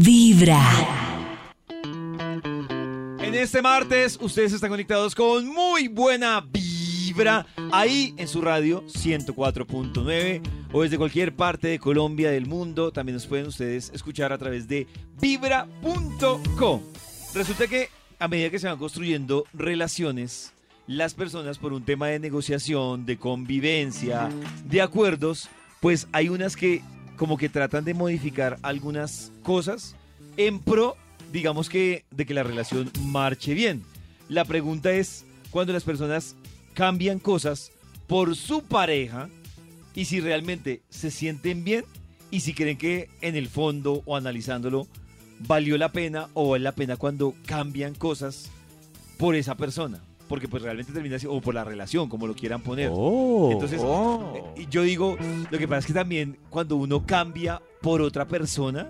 Vibra. En este martes, ustedes están conectados con muy buena vibra. Ahí en su radio 104.9 o desde cualquier parte de Colombia, del mundo. También nos pueden ustedes escuchar a través de vibra.com. Resulta que a medida que se van construyendo relaciones, las personas por un tema de negociación, de convivencia, de acuerdos, pues hay unas que como que tratan de modificar algunas cosas en pro, digamos que, de que la relación marche bien. La pregunta es cuando las personas cambian cosas por su pareja y si realmente se sienten bien y si creen que en el fondo o analizándolo valió la pena o vale la pena cuando cambian cosas por esa persona. Porque pues realmente termina así, o por la relación, como lo quieran poner. Entonces, eh, y yo digo, lo que pasa es que también cuando uno cambia por otra persona,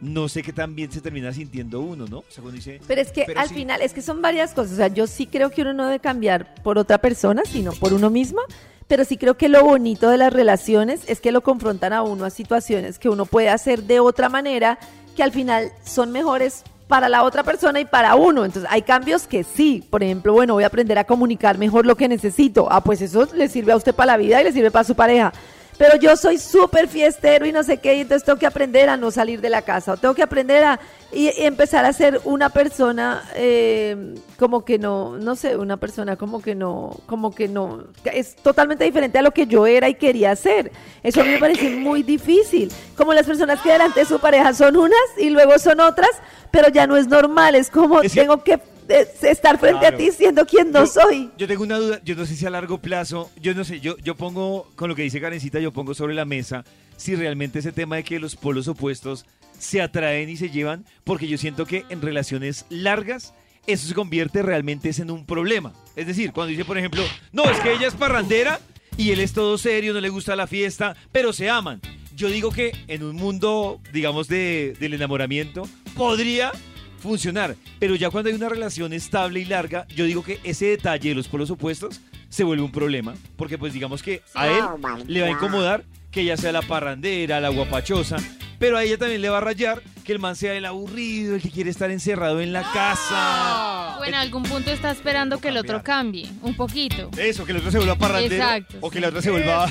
no sé qué tan bien se termina sintiendo uno, ¿no? O sea, cuando dice, Pero es que Pero al sí. final, es que son varias cosas. O sea, yo sí creo que uno no debe cambiar por otra persona, sino por uno mismo. Pero sí creo que lo bonito de las relaciones es que lo confrontan a uno a situaciones que uno puede hacer de otra manera, que al final son mejores para la otra persona y para uno. Entonces, hay cambios que sí. Por ejemplo, bueno, voy a aprender a comunicar mejor lo que necesito. Ah, pues eso le sirve a usted para la vida y le sirve para su pareja. Pero yo soy súper fiestero y no sé qué, y entonces tengo que aprender a no salir de la casa, o tengo que aprender a y, y empezar a ser una persona eh, como que no, no sé, una persona como que no, como que no, es totalmente diferente a lo que yo era y quería ser. Eso a mí me parece muy difícil. Como las personas que delante de su pareja son unas y luego son otras, pero ya no es normal, es como Es tengo que estar frente Claro. a ti siendo quien no Yo- soy. Yo tengo una duda, yo no sé si a largo plazo, yo no sé, yo, yo pongo, con lo que dice Karencita, yo pongo sobre la mesa si realmente ese tema de que los polos opuestos se atraen y se llevan, porque yo siento que en relaciones largas eso se convierte realmente en un problema. Es decir, cuando dice, por ejemplo, no, es que ella es parrandera y él es todo serio, no le gusta la fiesta, pero se aman. Yo digo que en un mundo, digamos, de, del enamoramiento, podría funcionar. Pero ya cuando hay una relación estable y larga, yo digo que ese detalle de los polos opuestos se vuelve un problema. Porque pues digamos que a él le va a incomodar que ella sea la parrandera, la guapachosa. Pero a ella también le va a rayar que el man sea el aburrido, el que quiere estar encerrado en la casa. O en algún punto está esperando que el otro cambie, un poquito. Eso, que el otro se vuelva parrandero. Exacto, o que sí. la otra se vuelva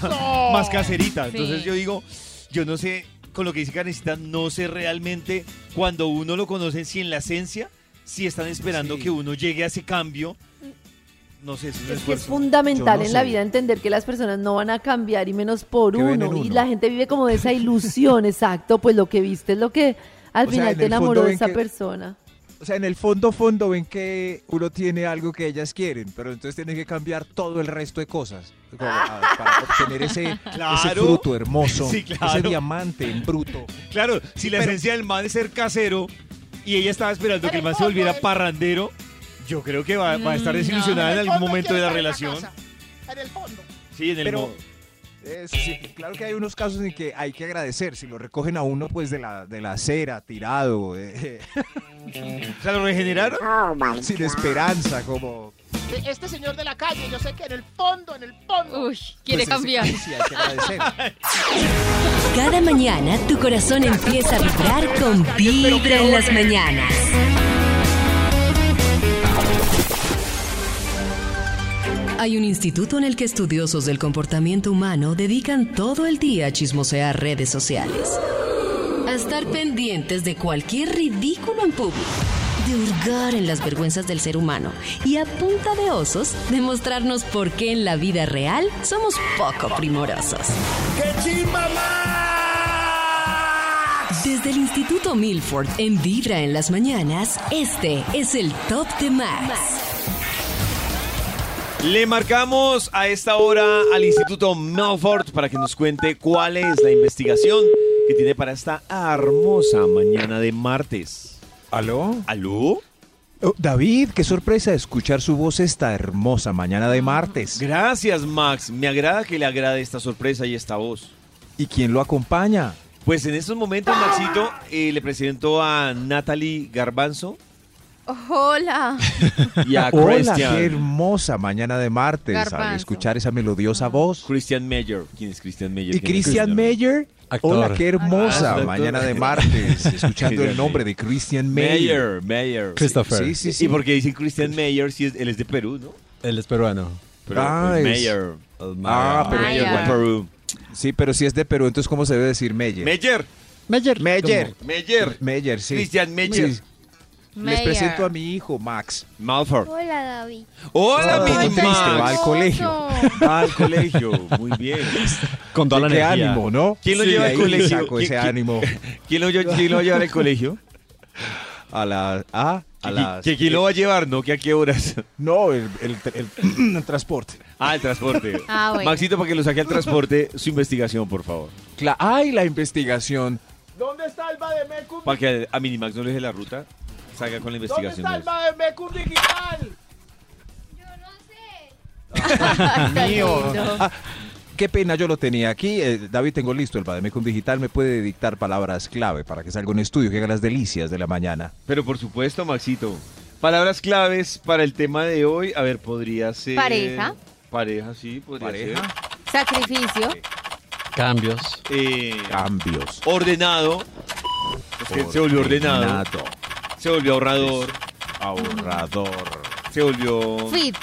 más caserita. Sí. Entonces yo digo, yo no sé, con lo que dice Karencita, no sé realmente cuando uno lo conoce, si en la esencia, si están esperando Sí. que uno llegue a ese cambio. No sé, es Es que es fundamental no en la vida entender que las personas no van a cambiar y menos por uno. Y la gente vive como de esa ilusión, exacto. Pues lo que viste es lo que al O sea, final en te enamoró de esa que- persona. O sea, en el fondo, fondo ven que uno tiene algo que ellas quieren, pero entonces tiene que cambiar todo el resto de cosas como, ah, para obtener ese, ese Claro. fruto hermoso, Sí, claro. ese diamante en bruto. Claro, si la Pero- esencia del man es ser casero y ella estaba esperando que el man se volviera parrandero, yo creo que va, va a estar Mm, no. desilusionada en el algún momento de la relación. En el fondo. Sí, en el Pero- sí, claro que hay unos casos en que hay que agradecer, si lo recogen a uno pues de la, de la acera, tirado, eh, O sea, lo regeneraron. sin esperanza, como... De Este señor de la calle, yo sé que en el fondo, en el fondo. Uy, quiere pues, cambiar. caso sí hay que agradecer. Cada mañana tu corazón empieza a vibrar con Vibra en las mañanas. Hay un instituto en el que estudiosos del comportamiento humano dedican todo el día a chismosear redes sociales. A estar pendientes de cualquier ridículo en público. De hurgar en las vergüenzas del ser humano. Y a punta de osos, demostrarnos por qué en la vida real somos poco primorosos. Desde el Instituto Milford en Vibra en las mañanas, este es el Top de Max. Le marcamos a esta hora al Instituto Melford para que nos cuente cuál es la investigación que tiene para esta hermosa mañana de martes. ¿Aló? ¿Aló? Oh, David, qué sorpresa escuchar su voz esta hermosa mañana de martes. Gracias, Max. Me agrada que le agrade esta sorpresa y esta voz. ¿Y quién lo acompaña? Pues en estos momentos, Maxito, eh, le presento a Natalie Garbanzo Hola. y a Hola, qué hermosa mañana de martes al Garbanzo. escuchar esa melodiosa voz. Christian Meyer. ¿Quién es Christian Meyer? ¿Y ¿Quién es Christian Meyer? Actor. Hola, qué hermosa. Ah, Mañana de martes, escuchando el nombre de Christian Mayer. Mayer, Mayer. Christopher. Sí, sí, sí. ¿Y por qué dicen Christian Mayer si es- él es de Perú, no? Él es peruano. Pero Ah, el es- Mayer. El Ah, pero Mayer. Mayer de Perú. Sí, pero si es de Perú, entonces ¿cómo se debe decir Meyer? Mayer. Meyer. Meyer. Mayer. Meyer, sí. Christian Meyer. Sí. Les presento a mi hijo, Max. Malford. Hola, David. Hola, Oh, mini triste, va Max. al colegio. Va al colegio. Muy bien. Con toda la qué energía. ánimo, ¿no? ¿Quién lo Sí, lleva al colegio? saco ¿Qui- ese qui- ánimo. ¿Quién lo, quién lo va a llevar al colegio? A la... Ah, a ¿Qui- las... ¿Que quién lo va a llevar? No, que a qué horas. No, el, el- el- el transporte. Ah, el transporte. Ah, bueno. Maxito, para que lo saque al transporte, su investigación, por favor. Cla- Ay, la investigación. ¿Dónde está el Bademecum? Para que a Minimax no le deje la ruta, salga con la ¿Dónde investigación. está el. Bademecum digital? Mío. Ah, qué pena, yo lo tenía aquí. Eh, David, tengo listo el Bademecum Digital. Me puede dictar palabras clave para que salga un estudio que haga las delicias de la mañana. Pero por supuesto, Maxito. Palabras claves para el tema de hoy. A ver, podría ser. Pareja. Pareja, sí, podría Pareja. Sacrificio. Cambios. Eh, Cambios. ordenado. Es que se volvió ordenado. Se volvió ahorrador. Ahorrador. Se volvió. Fit.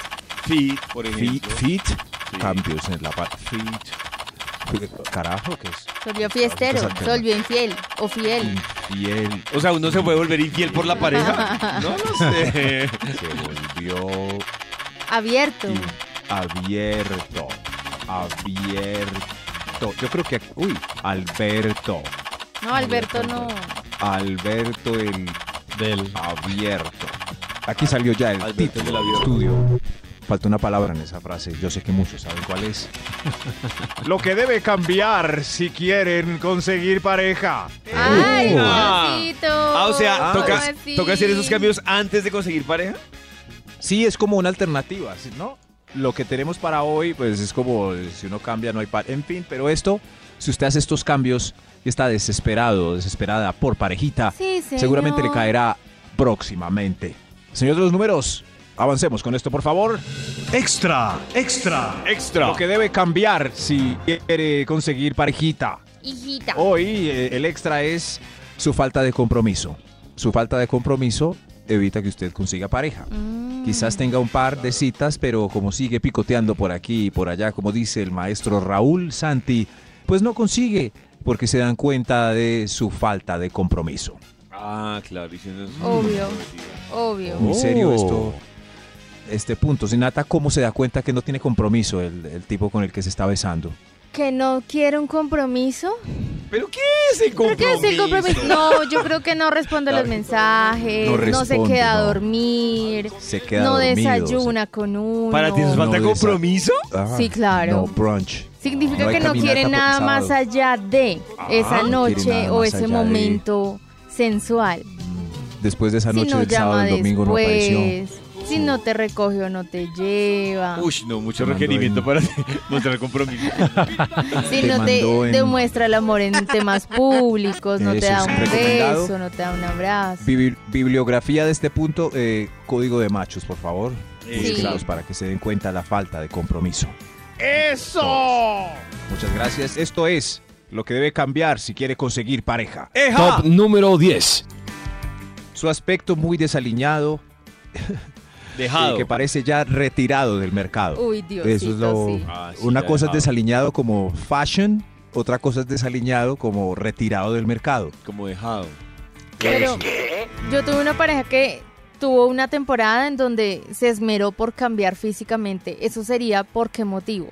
Fit, por Fit. ejemplo. fit. Sí. Cambios en la parte. Fit. Carajo, ¿qué es? Se volvió fiestero. Se volvió infiel. O fiel. Infiel. O sea, uno se puede volver infiel por la pareja. No lo sé. Se volvió Abierto. in- abierto. Abierto. Yo creo que. Uy, Alberto. No, Alberto no. Alberto el Del. abierto. Aquí salió ya el Alberto título el del abierto. estudio. Falta una palabra en esa frase. Yo sé que muchos saben cuál es. Lo que debe cambiar si quieren conseguir pareja. Ay, Ah. Ah, o sea, Ah, toca, hacer esos cambios antes de conseguir pareja. Sí, es como una alternativa. ¿no? Lo que tenemos para hoy, pues es como si uno cambia no hay par. En fin, pero esto, si usted hace estos cambios y está desesperado, desesperada por parejita, Sí, señor. seguramente le caerá próximamente. Señor de los números, avancemos con esto, por favor. Extra, extra. Extra. Lo que debe cambiar si quiere conseguir parejita. Hijita. Hoy eh, el extra es su falta de compromiso. Su falta de compromiso evita que usted consiga pareja. Mm. Quizás tenga un par de citas, pero como sigue picoteando por aquí y por allá, como dice el maestro Raúl Santi, pues no consigue porque se dan cuenta de su falta de compromiso. Ah, claro, diciendo eso. Obvio. Obvio. Muy serio Oh. esto, este punto. Sinata, ¿cómo se da cuenta que no tiene compromiso el, el tipo con el que se está besando? ¿Que no quiere un compromiso? ¿Pero qué es el ¿Pero compromiso? qué es el compromiso? No, yo creo que no responde los mensajes, No no, se responde, queda a no. dormir, Se queda no dormido, desayuna con uno. ¿Para ti es falta de No, compromiso? Ah, Sí, claro. No, brunch. Significa No que no quiere nada sábado. más allá de esa quiere noche nada o ese allá de- momento sensual. Después de esa Si noche no del sábado, el domingo no apareció. después, si no te recoge o no te lleva, Uy, no, mucho requerimiento en- para mostrar compromiso. si te no te en- demuestra el amor en temas públicos, no te Eso da es un beso, no te da un abrazo. Bibli- bibliografía de este punto, eh, código de machos, por favor. Sí. Búsquenlos para que se den cuenta la falta de compromiso. ¡Eso! Muchas gracias. Esto es lo que debe cambiar si quiere conseguir pareja. ¡Eja! Top número 10. Su aspecto muy desaliñado Dejado. y que parece ya retirado del mercado. Uy, Dios. Eso es lo... sí. Ah, sí, Una cosa es desaliñado como fashion, otra cosa es desaliñado como retirado del mercado. Como dejado. Pero yo tuve una pareja que tuvo una temporada en donde se esmeró por cambiar físicamente. ¿Eso sería por qué motivo?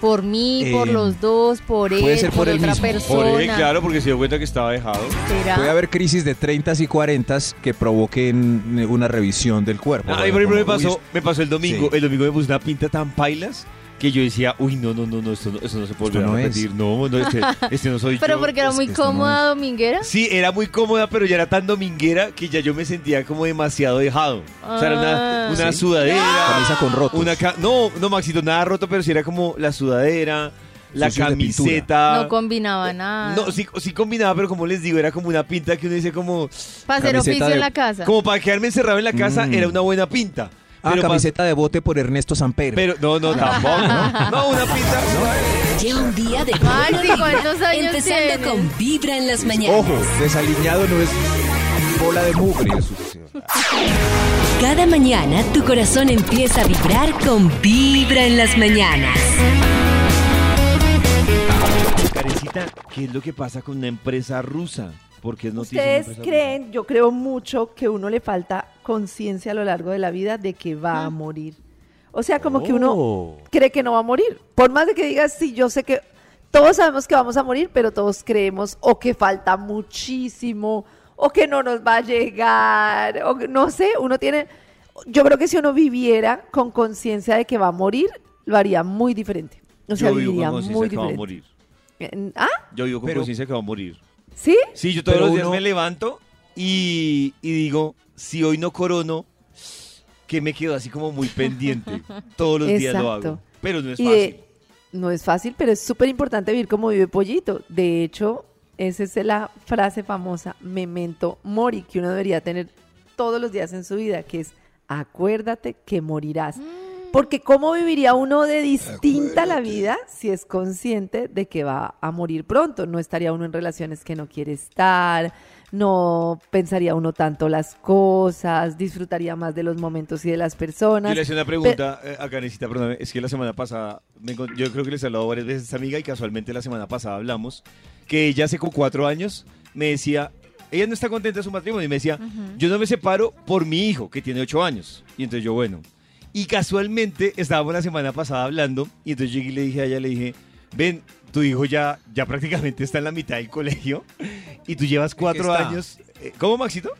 ¿Por mí, por Eh, los dos, por él, puede ser por, por él otra mismo. persona? Por él, claro, porque se dio cuenta que estaba dejado. ¿Será? Puede haber crisis de 30 y 40 que provoquen una revisión del cuerpo. Ah, a mí, por ejemplo, me pasó, me pasó el domingo. Sí. El domingo me puse una pinta tan pailas que yo decía, uy, no, no, no, no, esto no, esto no se puede no es. repetir. No, no, este, este no soy Pero yo. porque era es muy que esto no cómoda dominguera. Sí, era muy cómoda, pero ya era tan dominguera que ya yo me sentía como demasiado dejado. O sea, era una, Ah. una Sí. sudadera. Camisa con. Una ca- no, no, Maxito, nada roto, pero sí era como la sudadera, la camiseta. No combinaba nada. No, sí, sí combinaba, pero como les digo, era como una pinta que uno dice como, Para hacer oficio de- en la casa. como para quedarme encerrado en la casa, Mm. era una buena pinta. Ah, Pero camiseta de bote por Ernesto Samper. Pero, no, no, tampoco, ¿no? No, una pinta. Lleva un día de buena Maxi, vibra, ¿cuántos años empezando tienes? con Vibra en las mañanas. Ojo, desaliñado no es bola de mugre. Cada mañana tu corazón empieza a vibrar con Vibra en las mañanas. Karencita, ¿qué es lo que pasa con una empresa rusa? Porque es noticia. Ustedes creen, yo creo mucho que uno le falta conciencia a lo largo de la vida de que va a morir. O sea, como que uno Oh. cree que no va a morir. Por más de que digas, sí, yo sé que todos sabemos que vamos a morir, pero todos creemos o que falta muchísimo, o que no nos va a llegar, o que- no sé, uno tiene, yo creo que si uno viviera con conciencia de que va a morir, lo haría muy diferente. O sea, Yo vivo viviría con conciencia muy que va a morir. ¿Ah? Yo vivo con Pero- conciencia que va a morir. ¿Sí? Sí, yo todos Pero los días uno- me levanto y, y digo, si hoy no corono, que me quedo así como muy pendiente. Todos los días lo hago. Pero no es Y fácil. de- no es fácil, pero es súper importante vivir como vive Pollito. De hecho, esa es la frase famosa, memento mori, que uno debería tener todos los días en su vida, que es acuérdate que morirás. Porque ¿cómo viviría uno de distinta la vida si es consciente de que va a morir pronto? No estaría uno en relaciones que no quiere estar, no pensaría uno tanto las cosas, disfrutaría más de los momentos y de las personas. Yo le hacía una pregunta eh, a Karencita, perdóname, es que la semana pasada, me yo creo que les he hablado varias veces a esta amiga y casualmente la semana pasada hablamos, que ella hace como cuatro años me decía, ella no está contenta de su matrimonio y me decía, yo no me separo por mi hijo, que tiene ocho años. Y entonces yo, bueno. Y casualmente estábamos la semana pasada hablando y entonces llegué y le dije a ella, le dije, ven, tu hijo ya, ya prácticamente está en la mitad del colegio y tú llevas cuatro años. Eh, ¿Cómo, Maxito?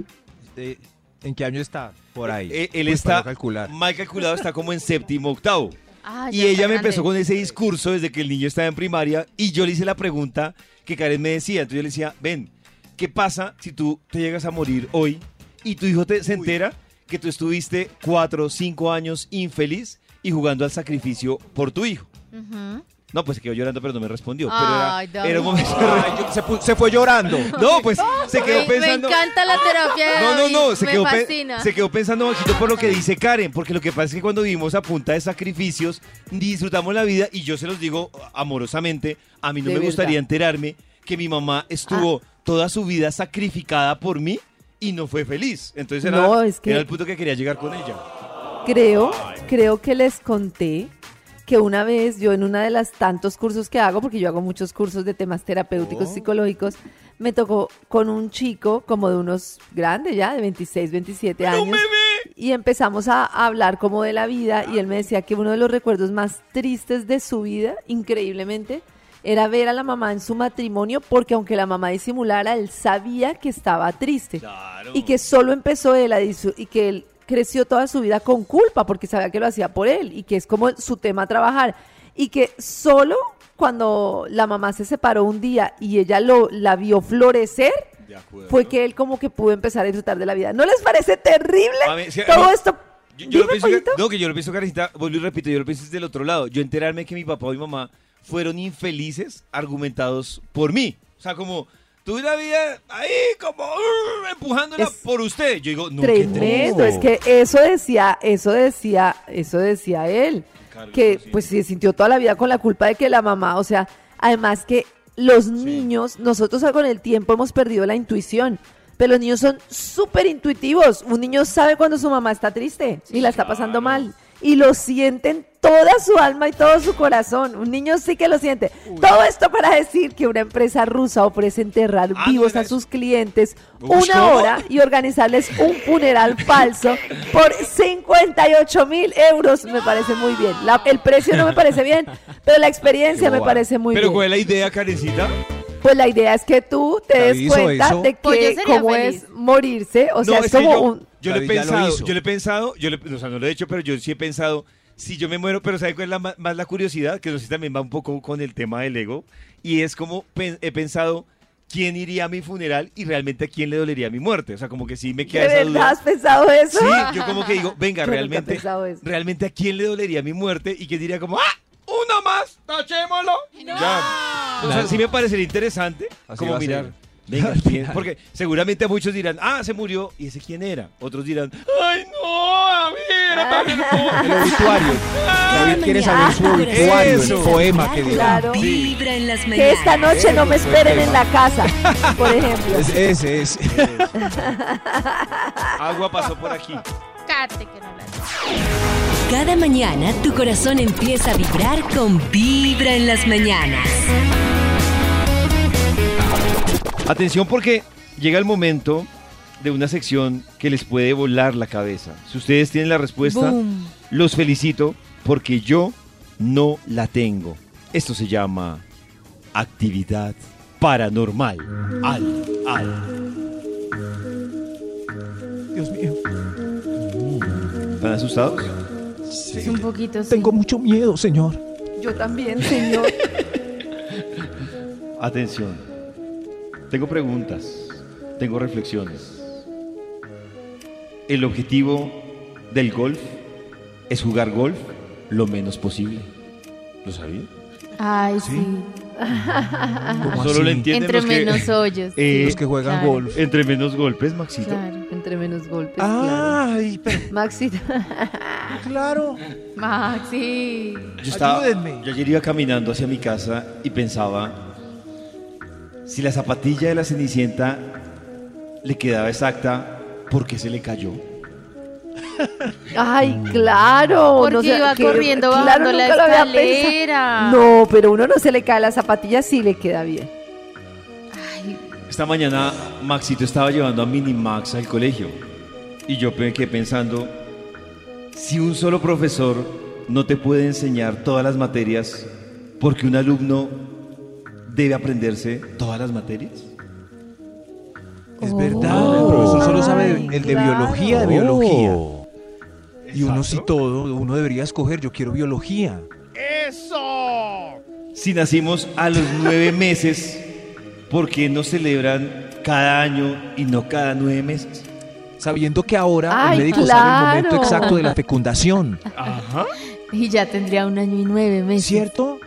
Eh, ¿En qué año está? Por ahí. Eh, él Pues, está calcular. mal calculado, está como en séptimo, octavo. Ah, Y ella me empezó con ese discurso desde que el niño estaba en primaria y yo le hice la pregunta que Karen me decía. Entonces yo le decía, ven, ¿qué pasa si tú te llegas a morir hoy y tu hijo te, se entera que tú estuviste cuatro o cinco años infeliz y jugando al sacrificio por tu hijo? Ujú. No, pues se quedó llorando, pero no me respondió. Ay, pero era, era un momento Ay, yo- se, pu- se fue llorando. No, pues se quedó Me- me, pensando. encanta la terapia de No, no, David, no, se me quedó, pe- fascina. se quedó pensando Maxito por lo que dice Karen, porque lo que pasa es que cuando vivimos a punta de sacrificios, disfrutamos la vida y yo se los digo amorosamente, a mí no De me gustaría verdad. enterarme que mi mamá estuvo toda su vida sacrificada por mí y no fue feliz. Entonces era, No, es que- era el punto que quería llegar con ella. Creo, creo que les conté que una vez yo en una de las tantos cursos que hago, porque yo hago muchos cursos de temas terapéuticos psicológicos, me tocó con un chico como de unos grandes ya, de 26, 27 años. Y empezamos a hablar como de la vida y él me decía que uno de los recuerdos más tristes de su vida, increíblemente, era ver a la mamá en su matrimonio porque aunque la mamá disimulara, él sabía que estaba triste y que solo empezó él a y que él creció toda su vida con culpa porque sabía que lo hacía por él y que es como su tema trabajar y que solo cuando la mamá se separó un día y ella lo la vio florecer fue que él como que pudo empezar a disfrutar de la vida. ¿No les parece terrible todo esto? Yo, yo lo pienso no, que yo lo pienso, Karencita, vuelvo y repito, yo lo pienso desde el otro lado. Yo enterarme que mi papá y mi mamá fueron infelices argumentados por mí. O sea, como, tuve una vida ahí como uh, empujándola Es por usted. Yo digo, no, Tremendo, es que eso decía, eso decía, eso decía él, Carlos, que sí. pues se sintió toda la vida con la culpa de que la mamá, o sea, además que los niños, nosotros con el tiempo hemos perdido la intuición, pero los niños son súper intuitivos, un niño sabe cuando su mamá está triste y la está pasando mal. Y lo sienten toda su alma y todo su corazón. Un niño sí que lo siente. Todo esto para decir que una empresa rusa ofrece enterrar Ah, ¿no vivos a sus clientes Uy, una ¿cómo? hora y organizarles un funeral falso por 58 mil euros. Me parece muy bien. La- el precio no me parece bien, pero la experiencia me parece muy Pero bien. ¿cuál es la idea, Karencita? Pues la idea es que tú te David des cuenta eso. de Pollo que sería cómo feliz. es morirse. O sea, no, es que como yo, un... yo lo he David ya lo pensado, hizo. yo lo he pensado, yo le, o sea, no lo he hecho, pero yo sí he pensado, si yo me muero, pero ¿sabe cuál es la, más la curiosidad? Que no sé si también va un poco con el tema del ego, y es como pen- he pensado, ¿quién iría a mi funeral y realmente a quién le dolería mi muerte? O sea, como que sí me ¿De queda esa duda. has pensado eso? Sí, yo como que digo, venga, Yo realmente, pensado eso. realmente a quién le dolería mi muerte y que diría como, ¡ah! ¡Uno más! ¡Tachémoslo! Ya. O sea, sí me parecería interesante Así como ser. Venga, ¿quién? porque seguramente muchos dirán, ah, se murió, ¿y ese quién era? Otros dirán, ay, no, David, El obituario. David quiere saber su obituario, el poema que dirá. Claro. Vibra en las mañanas. Que esta noche no me esperen en la casa, por ejemplo. Es- Ese es. Agua pasó por aquí. Cállate que no la Cada mañana tu corazón empieza a vibrar con Vibra en las mañanas. Atención porque llega el momento de una sección que les puede volar la cabeza. Si ustedes tienen la respuesta, Boom. los felicito porque yo no la tengo. Esto se llama actividad paranormal. Al, al. Dios mío. ¿Están asustados? Es un poquito sí. Tengo mucho miedo, señor. Yo también, señor. Atención. Tengo preguntas. Tengo reflexiones. El objetivo del golf es jugar golf lo menos posible. ¿Lo sabía? Ay, sí. ¿Cómo Solo así? le entienden Entre los que- menos hoyos. Eh, Los que juegan claro. golf. Entre menos golpes, Maxito. Claro. Entre menos golpes, Ay, pero claro. Maxi, claro. Maxi. Yo, estaba, Ayúdenme. yo ayer iba caminando hacia mi casa y pensaba, si la zapatilla de la Cenicienta le quedaba exacta, ¿por qué se le cayó? ay, claro. Porque no sé, iba que- corriendo claro, bajando la escalera. No, pero uno no se le cae la zapatilla, sí le queda bien. Ay, Esta mañana Maxito estaba llevando a Minimax al colegio y yo me quedé pensando, si un solo profesor no te puede enseñar todas las materias, porque un alumno debe aprenderse todas las materias. Es verdad. El profesor solo sabe Ay, el de claro. biología, de biología. Oh. Y uno sí todo, uno debería escoger, yo quiero biología. ¡Eso! Si nacimos a los nueve meses, ¿por qué no celebran cada año y no cada nueve meses? Sabiendo que ahora Ay, el médico sabe el momento claro. exacto de la fecundación. y ya tendría un año y nueve meses. ¿Cierto?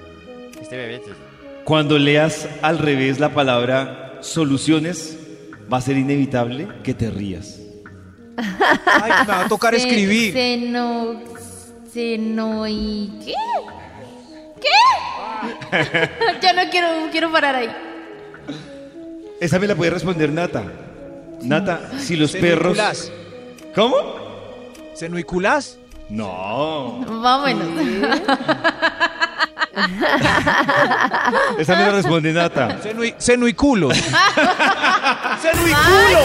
Cuando leas al revés la palabra soluciones, va a ser inevitable que te rías. Ay, me va a tocar Se- escribir. Seno... Seno y... ¿Qué? ¿Qué? ya no quiero, quiero parar ahí. Esa me la puede responder Nata. Nata, si los perros... Senoiculás. ¿Cómo? ¿Senoiculás? No. Vámonos. Esa me la responde Nata. Senui- Senoiculos. ¡Ay,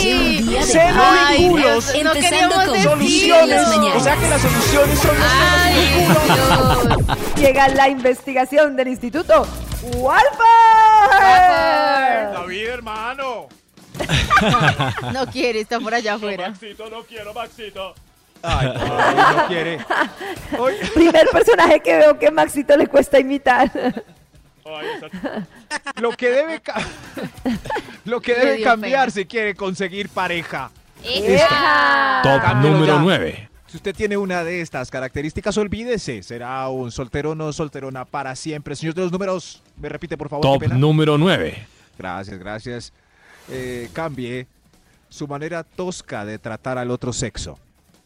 sí! Seno y Ay, culos. Dios, no Empezando con. Soluciones. O sea que las soluciones son los Ay, Dios. Llega la investigación del Instituto Walford. David, hermano. No quiere, está por allá afuera. Maxito, no quiero, Maxito. Ay, no, no quiere. Primer personaje que veo que Maxito le cuesta imitar. Ay, Lo que debe, ca- lo que debe cambiar si quiere conseguir pareja. Esa. Top Cámbialo número ya. 9. Si usted tiene una de estas características, olvídese. Será un soltero o no solterona para siempre. Señor de los números, me repite por favor. Top número 9. Gracias, gracias. Eh, cambie su manera tosca de tratar al otro sexo.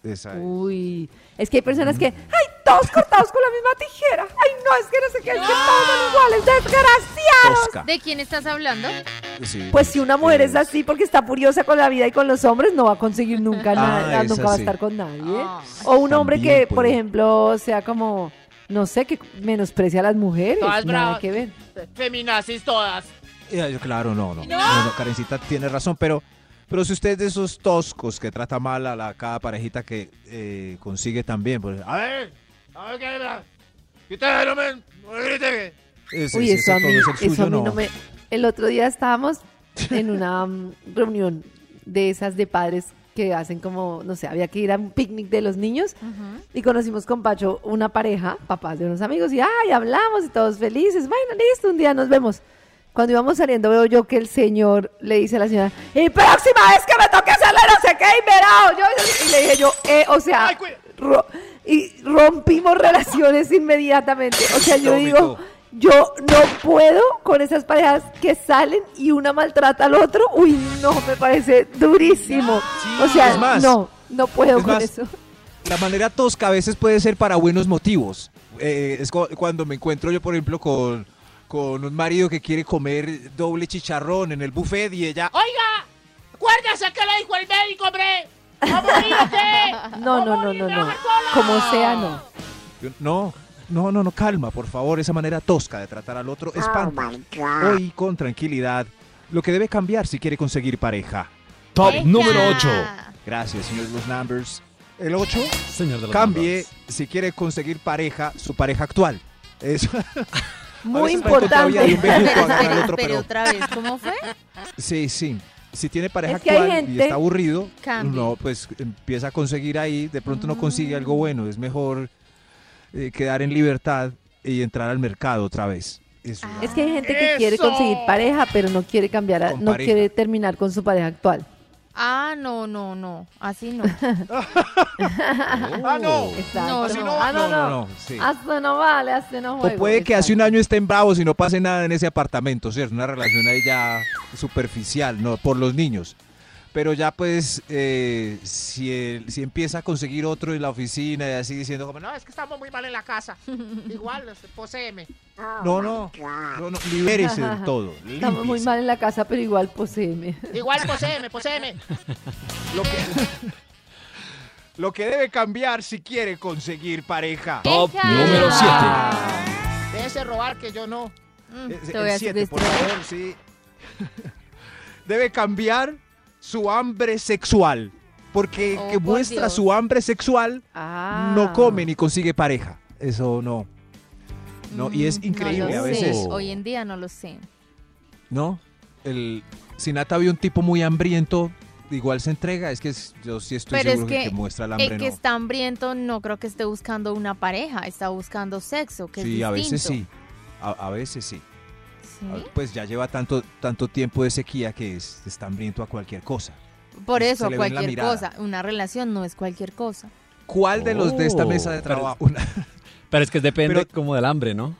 Esa es. Uy, es que hay personas que, ay, todos cortados con la misma tijera. Ay, no, es que no sé qué, es que todos son iguales, desgraciados. tosca. ¿De quién estás hablando? Sí. Pues si una mujer es así porque está furiosa con la vida y con los hombres, no va a conseguir nunca Ah, nada, esa nunca va a sí. estar con nadie. Ah. O un hombre También que, por puede. ejemplo, sea como, no sé, que menosprecia a las mujeres. Todas nada bravas. que ver. Feminazis todas. Eh, claro, no, no, no. no, Karencita tiene razón, pero, pero si usted es de esos toscos que trata mal a la, cada parejita que eh, consigue también, pues, A ver, a ver qué era. Y usted no me, no me grite. ese, Uy, ese eso a tono mí, es el eso a mí no me... El otro día estábamos en una mm, reunión de esas de padres que hacen como, no sé, había que ir a un picnic de los niños y conocimos con Pacho una pareja, papás de unos amigos y ay, hablamos y todos felices. Bueno, listo, un día nos vemos. Cuando íbamos saliendo veo yo que el señor le dice a la señora, y próxima vez que me toque hacerle no sé qué, y yo, yo- y le dije yo, eh, o sea, Ay, cuida. ro- y rompimos relaciones inmediatamente. O sea, yo digo, yo no puedo con esas parejas que salen y una maltrata al otro. Uy, no, me parece durísimo. Sí, o sea, es más, no, no puedo es con más, eso. la manera tosca a veces puede ser para buenos motivos. Eh, es cu- cuando me encuentro yo, por ejemplo, con, con un marido que quiere comer doble chicharrón en el buffet y ella... Oiga, acuérdese que le dijo el médico, hombre. No, no, no, no, no. Como sea, no. No, no, no, no, calma, por favor. Esa manera tosca de tratar al otro espanta. Hoy, con tranquilidad, lo que debe cambiar si quiere conseguir pareja. Top Venga. número 8. Gracias, señor Los Numbers. El 8, Señor de los cambie numbers. si quiere conseguir pareja, su pareja actual. Eso. Muy importante. Espera, espera, otro, pero- otra vez. ¿Cómo fue? Sí, sí. Si tiene pareja Es que hay actual y gente- está aburrido, no, pues empieza a conseguir ahí, de pronto no consigue Mm. algo bueno, es mejor eh, quedar en libertad y entrar al mercado otra vez. Eso. Ah. Es que hay gente que quiere conseguir pareja, pero no quiere cambiar, a- no pareja. quiere terminar con su pareja actual. Ah, no, no, no. Así no. Ah, no. Exacto. No, Así no. no. Ah, no, no. no, sí. Hasta no vale, hasta no O juego. puede que hace un Exacto. año estén bravos y no pase nada en ese apartamento, ¿cierto? Una relación ahí ya superficial, no por los niños. Pero ya pues, eh, si, el- si empieza a conseguir otro en la oficina y así diciendo como, no, es que estamos muy mal en la casa. Igual, este, poséeme. no, no, no, no, libérese del todo. Estamos muy mal en la casa, pero igual poseeme. Igual, poséeme, poséeme. Lo que, lo que debe cambiar si quiere conseguir pareja. Top número 7. Déjese robar que yo no. Mm, Eh, el siete, por subestimar. favor, sí. Debe cambiar su hambre sexual. Porque Oh, que por muestra Dios. su hambre sexual Ah. no come ni consigue pareja. Eso no. No, y es Mm, increíble no a veces. sé. Hoy en día no lo sé. ¿No? El, si Nata vio un tipo muy hambriento, igual se entrega. Es que yo sí estoy Pero seguro que, que que muestra el hambre El que no. está hambriento no creo que esté buscando una pareja, está buscando sexo, que Sí, es a veces sí. a veces sí. Sí. A- Pues ya lleva tanto, tanto tiempo de sequía que es, está hambriento a cualquier cosa. Por eso, la cualquier cosa. Una relación no es cualquier cosa. ¿Cuál de los de esta Oh, mesa de trabajo? Pero es que depende Pero- como del hambre, ¿no?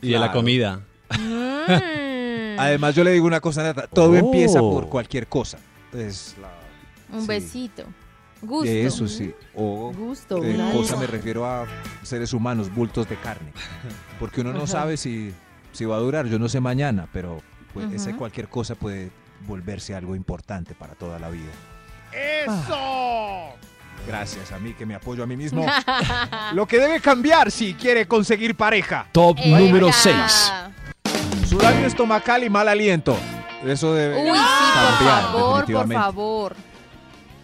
Y de la comida. Mm, Además, yo le digo una cosa, Nata, todo Oh. empieza por cualquier cosa. La- un sí. besito. Gusto. Eso sí. O Gusto, eh, una cosa me refiero a seres humanos, bultos de carne. Porque uno no sabe si, si va a durar, yo no sé mañana, pero pues, cualquier cosa puede volverse algo importante para toda la vida. ¡Eso! Gracias a mí que me apoyo a mí mismo. Lo que debe cambiar si quiere conseguir pareja. Top número 6. Su daño estomacal y mal aliento. Eso debe Uy, sí, por cambiar favor, por definitivamente. favor.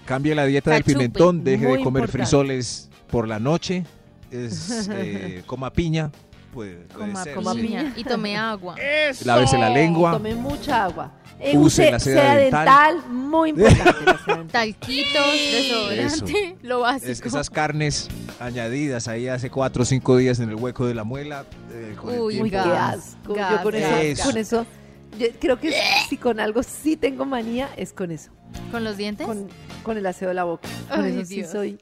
Cambie la dieta del pimentón, deje de comer importante. frisoles por la noche, es, eh, coma piña, puede, puede Coma, ser, coma sí. piña y tome agua. ¡Eso! Lávese la lengua. Tome mucha agua. Eh, Use la seda seda dental. dental, muy importante. la seda dental. Talquitos, desodorante, lo básico. Es- esas carnes añadidas ahí hace cuatro o cinco días en el hueco de la muela. eh, con el Uy, Uy, qué asco. gas, yo con eso, gas. con eso, yo creo que si con algo sí tengo manía, es con eso. ¿Con los dientes? Con, con el aseo de la boca. Con Ay, eso sí Dios. soy.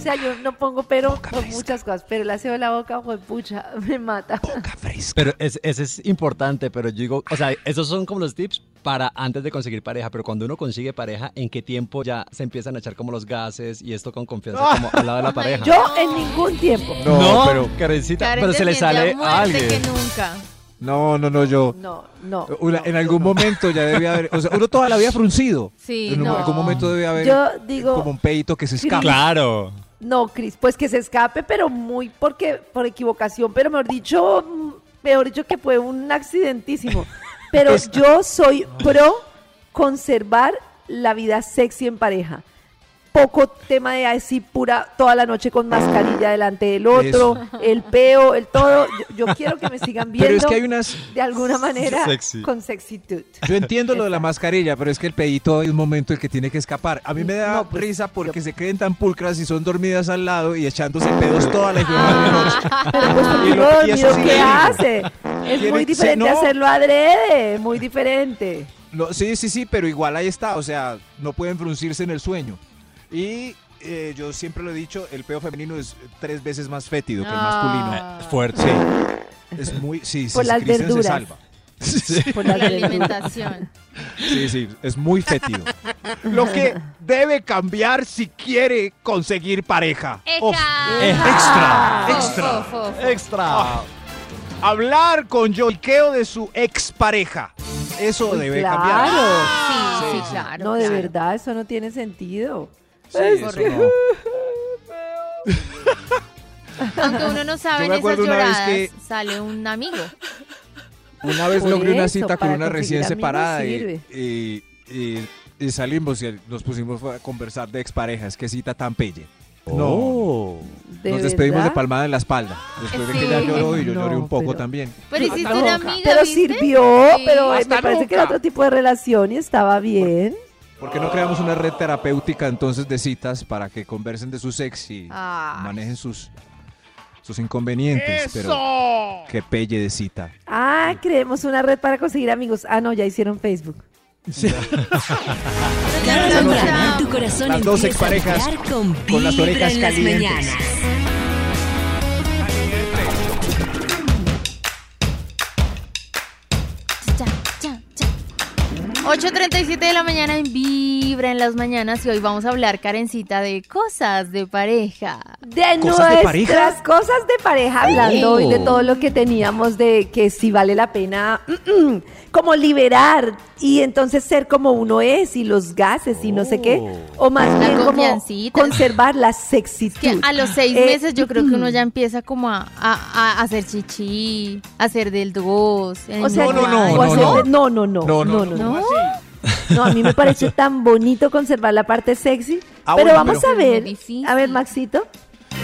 O sea, yo no pongo pero Boca por fresca. muchas cosas, pero el aseo de la boca, pucha, me mata. Boca fresca. Pero es- ese es importante, pero yo digo, o sea, esos son como los tips para antes de conseguir pareja, pero cuando uno consigue pareja, ¿en qué tiempo ya se empiezan a echar como los gases y esto con confianza como al lado de la pareja? Yo en ningún tiempo. No, pero Karencita, Karen pero se le sale a alguien. que nunca. no, no, no, yo. No, no. una- no, en algún no. momento ya debe haber, o sea, uno toda la vida fruncido. Sí, en no. algún momento debe haber Yo digo, como un peito que se escapa. Claro. No, Cris, pues que se escape, pero muy porque por equivocación, pero mejor dicho, mm, mejor dicho que fue un accidentísimo. Pero yo soy pro conservar la vida sexy en pareja. Poco tema de así pura toda la noche con mascarilla delante del otro, el peo, el todo. Yo, yo quiero que me sigan viendo Pero es que hay unas, de alguna manera Sexy. con sexitud. Yo entiendo lo de la mascarilla, pero es que el pedito hay un momento el que tiene que escapar. A mí me da No, pues, risa porque yo- se creen tan pulcras y son dormidas al lado y echándose pedos toda la madre noche. Pero pues porque lo- eso dormido, sí ¿qué hace? Es muy diferente no. hacerlo adrede, muy diferente. No, sí, sí, sí, pero igual ahí está. O sea, no pueden fruncirse en el sueño. Y eh, yo siempre lo he dicho, el peo femenino es tres veces más fétido que el masculino. Ah. Fuerte. Sí, es muy, sí, sí, Por las Cristian se salva. por La alimentación. Sí, sí, es muy fétido. Lo que debe cambiar si quiere conseguir pareja. Extra. extra, extra. Extra. Hablar con lloriqueo de su expareja. Eso debe claro. cambiar. Sí, sí, claro. No, de claro. verdad, eso no tiene sentido. Sí, eso no. Aunque uno no sabe en esas una lloradas, que- sale un amigo. Una vez Por logré una eso, cita con una recién separada y, y- y- y salimos y nos pusimos a conversar de exparejas. Qué cita tan pelle. No. ¿De Nos despedimos de verdad? palmada en la espalda. Después de que Sí. ella lloró y yo No, lloré un poco pero- también. Pero hiciste una amiga, Pero ¿viste? sirvió, Sí. pero eh, Hasta me parece que era nunca. otro tipo de relación y estaba bien. ¿Por qué no creamos una red terapéutica entonces de citas para que conversen de su sex y Ay. manejen sus, sus inconvenientes? Pero ¡Eso! qué pelle de cita. Ah, creemos una red para conseguir amigos. Ah, no, ya hicieron Facebook. Cada Las mañana dos- tu corazón las dos exparejas con, con las orejas en las 8.37 de la mañana en Vibra en las mañanas y hoy vamos a hablar, Karencita, de cosas de pareja. De ¿Cosas de nuestras cosas de pareja, hablando hoy de todo lo que teníamos de que si vale la pena como liberar y entonces ser como uno es y los gases y no sé qué, o más La bien como conservar la sexitud. Que a los seis Eh, meses yo creo que uno ya empieza como a, a- a hacer chichi, a hacer del dos. O sea, No, no, no, hacer no. no, no, no, No, no, no, no, ¿No? no. No, a mí me parece tan bonito conservar la parte sexy. Ah, pero bueno, vamos pero- a ver, a ver, Maxito.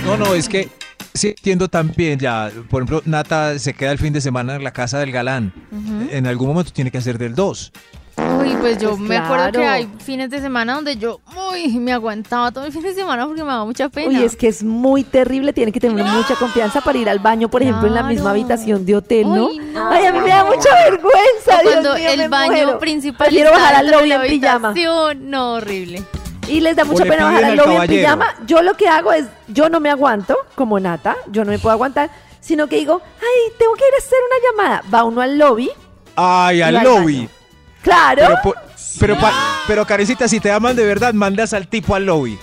No, no, es que sí entiendo también ya. Por ejemplo, Nata se queda el fin de semana en la casa del galán. En algún momento tiene que hacer del 2. Uy, pues yo Pues me acuerdo que claro. hay fines de semana donde yo, uy, me aguantaba todo el fin de semana porque me daba mucha pena. Uy, es que es muy terrible, tiene que tener mucha confianza para ir al baño, por ejemplo, en la misma Claro. habitación de hotel, ¿no? Uy, no. Ay, a mí me da mucha vergüenza, O Dios cuando mío, el me baño muero. principal está bajar al lobby la en pijama. No, horrible. Y les da mucha pena bajar al lobby en pijama. Yo lo que hago es, yo no me aguanto, como Nata, yo no me puedo aguantar, sino que digo, ay, tengo que ir a hacer una llamada. Va uno al lobby, Ay, al lobby. baño. claro. Pero, por- pero, pa- pero Karencita, si te aman de verdad, mandas al tipo al lobby.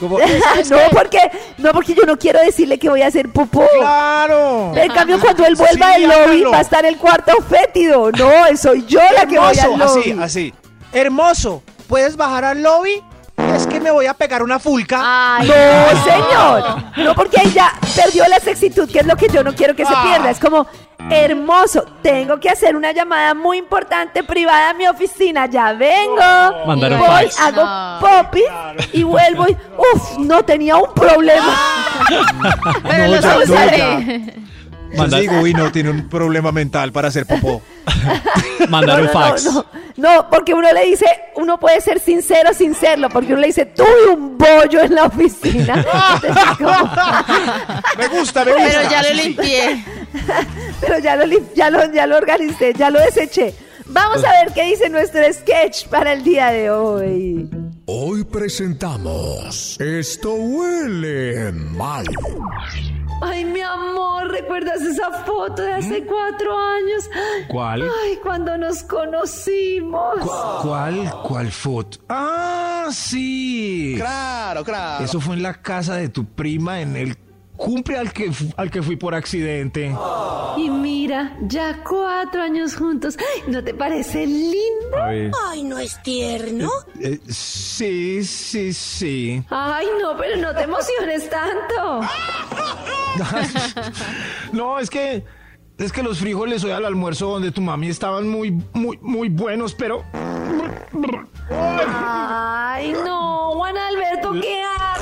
Como, no, porque, no, porque yo no quiero decirle que voy a hacer pupú. ¡Claro! En cambio, cuando él vuelva Sí, del lobby, hágalo. va a estar el cuarto fétido. No, soy yo la que voy al lobby. así, así. Hermoso, ¿puedes bajar al lobby? Es que me voy a pegar una fulca. Ay, No, señor. No, porque ahí ya perdió la sexitud, que es lo que yo no quiero que se Ah. pierda. Es como, hermoso, tengo que hacer una llamada muy importante privada a mi oficina. Ya vengo. Mandar un voy, fax. hago No. popis y vuelvo y, uf, no tenía un problema. pero No, lo solucioné. Yo Mandar- digo, uy, no, tiene un problema mental para hacer popó. Mandar un no, fax. No, no, no, porque uno le dice, uno puede ser sincero sin serlo, porque uno le dice, tuve un bollo en la oficina. Me gusta, me gusta. Pero ya lo limpié. pero ya lo, lim- ya, lo, ya lo organicé, ya lo deseché. Vamos a ver qué dice nuestro sketch para el día de hoy. Hoy presentamos Esto huele mal. Ay, mi amor, ¿recuerdas esa foto de hace cuatro años? ¿Cuál? Ay, cuando nos conocimos. ¿Cuál? ¿Cuál foto? Ah, sí. Claro, claro. Eso fue en la casa de tu prima en el cumple al que, al que fui por accidente. Y mira, ya cuatro años juntos. ¿No te parece lindo? Ay, ¿no es tierno? Eh, sí, sí, sí. Ay, no, pero no te emociones tanto. No, es que es que los frijoles hoy al almuerzo donde tu mami estaban muy muy muy buenos, pero Ay, no, Juan Alberto, qué asco.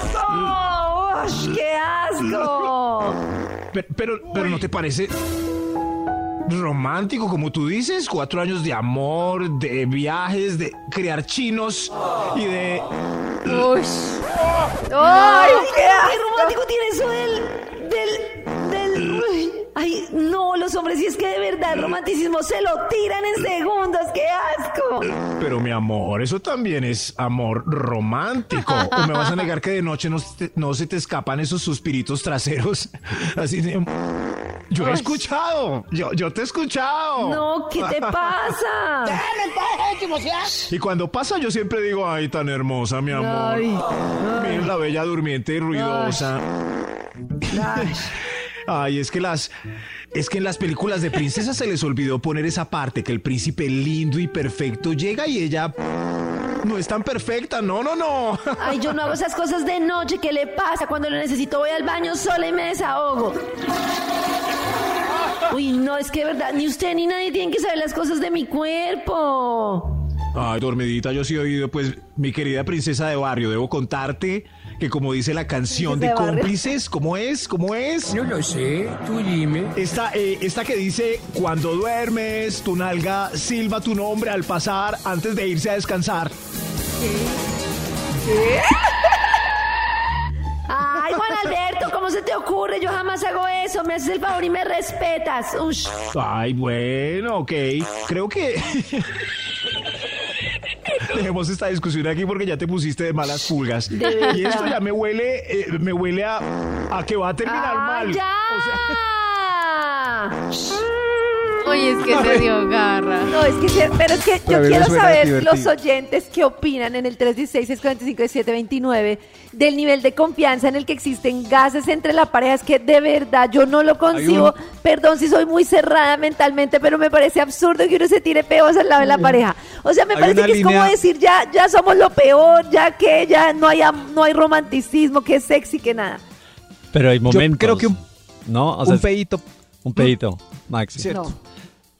Ush, qué asco. pero pero, pero no te parece romántico como tú dices, cuatro años de amor, de viajes, de criar chinos y de Uy. Ay, qué, romántico tiene eso del, del, del, uy. Ay, no, los hombres, si es que de verdad el romanticismo se lo tiran en segundos, qué asco. Pero mi amor, eso también es amor romántico. ¿O me vas a negar que de noche no, se te- no se te escapan esos suspiritos traseros? Así de... Yo he escuchado. Yo, yo te he escuchado. No, ¿qué te pasa? Y cuando pasa, yo siempre digo, ay, tan hermosa, mi amor. Ay, Miren la bella durmiente y ruidosa. Ay, es que las. Es que en las películas de princesas se les olvidó poner esa parte que el príncipe lindo y perfecto llega y ella. No es tan perfecta, no, no, no. Ay, yo no hago esas cosas de noche. ¿Qué le pasa? Cuando lo necesito voy al baño sola y me desahogo. Uy, no, es que de verdad, ni usted ni nadie tienen que saber las cosas de mi cuerpo. Ay, dormidita, yo sí he oído, pues, mi querida princesa de barrio, debo contarte que como dice la canción de cómplices, ¿cómo es? ¿Cómo es? No lo sé, tú dime. Esta, eh, esta que dice, cuando duermes, tu nalga silba tu nombre al pasar antes de irse a descansar. Ay, Juan Alberto, ¿cómo se te ocurre? Yo jamás hago eso. Me haces el favor y me respetas. Ush. Ay, bueno, ok. Creo que... Dejemos esta discusión aquí porque ya te pusiste de malas pulgas. De y esto ya me huele, eh, me huele a, a que va a terminar ¡Ah, mal. ya! Oye, es que se dio garra. No, es que, sí, pero es que Pero a yo mí me quiero suena saber divertido. los oyentes qué opinan en el 316-645-1729 del nivel de confianza en el que existen gases entre la pareja. Es que de verdad yo no lo concibo. Perdón si soy muy cerrada mentalmente, pero me parece absurdo que uno se tire peos al lado de la pareja. O sea, me Hay parece una que es como línea- decir ya, ya somos lo peor, ya que ya no hay, am- no hay romanticismo, que sexy, que nada. Pero hay momentos. creo que un- No, o sea, un feíto. un pedito, Maxi. Cierto. No,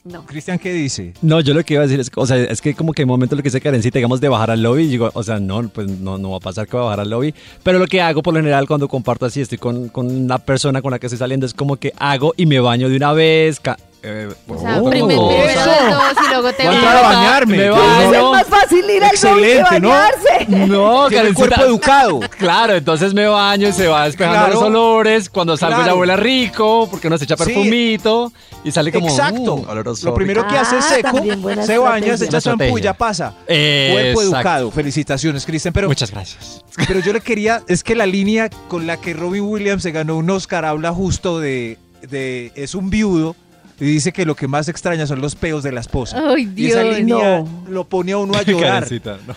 no. Cristian, ¿qué dice? No, yo lo que iba a decir es, o sea, es que como que hay momentos lo que dice Karencita, digamos, de bajar al lobby, y digo, o sea, no, pues no, no va a pasar que va a bajar al lobby, pero lo que hago por lo general cuando comparto así, estoy con, con una persona con la que estoy saliendo, es como que hago y me baño de una vez, ca- eh, O sea, oh, primero, eso. dos y luego te vas. a bañarme. Me baño. Es más fácil ir al Excelente, ¿no? bañarse. No, Tiene el cuerpo educado. Claro, entonces me baño y se va despejando Claro. los olores. Cuando salgo Claro. ya huele rico, porque uno se echa Sí. perfumito y sale como. Exacto. "Mm, oloroso, Lo primero que Ah, hace es seco, también buena se baña, se echa Estrategia. ya pasa. Exacto. Cuerpo educado. Felicitaciones, Cristian. Pero, Muchas gracias. pero yo le quería, es que la línea con la que Robin Williams se ganó un Oscar habla justo de, de es un viudo y dice que lo que más extraña son los peos de la esposa. Ay, y esa Dios. línea no. lo pone a uno a llorar, Karencita, no.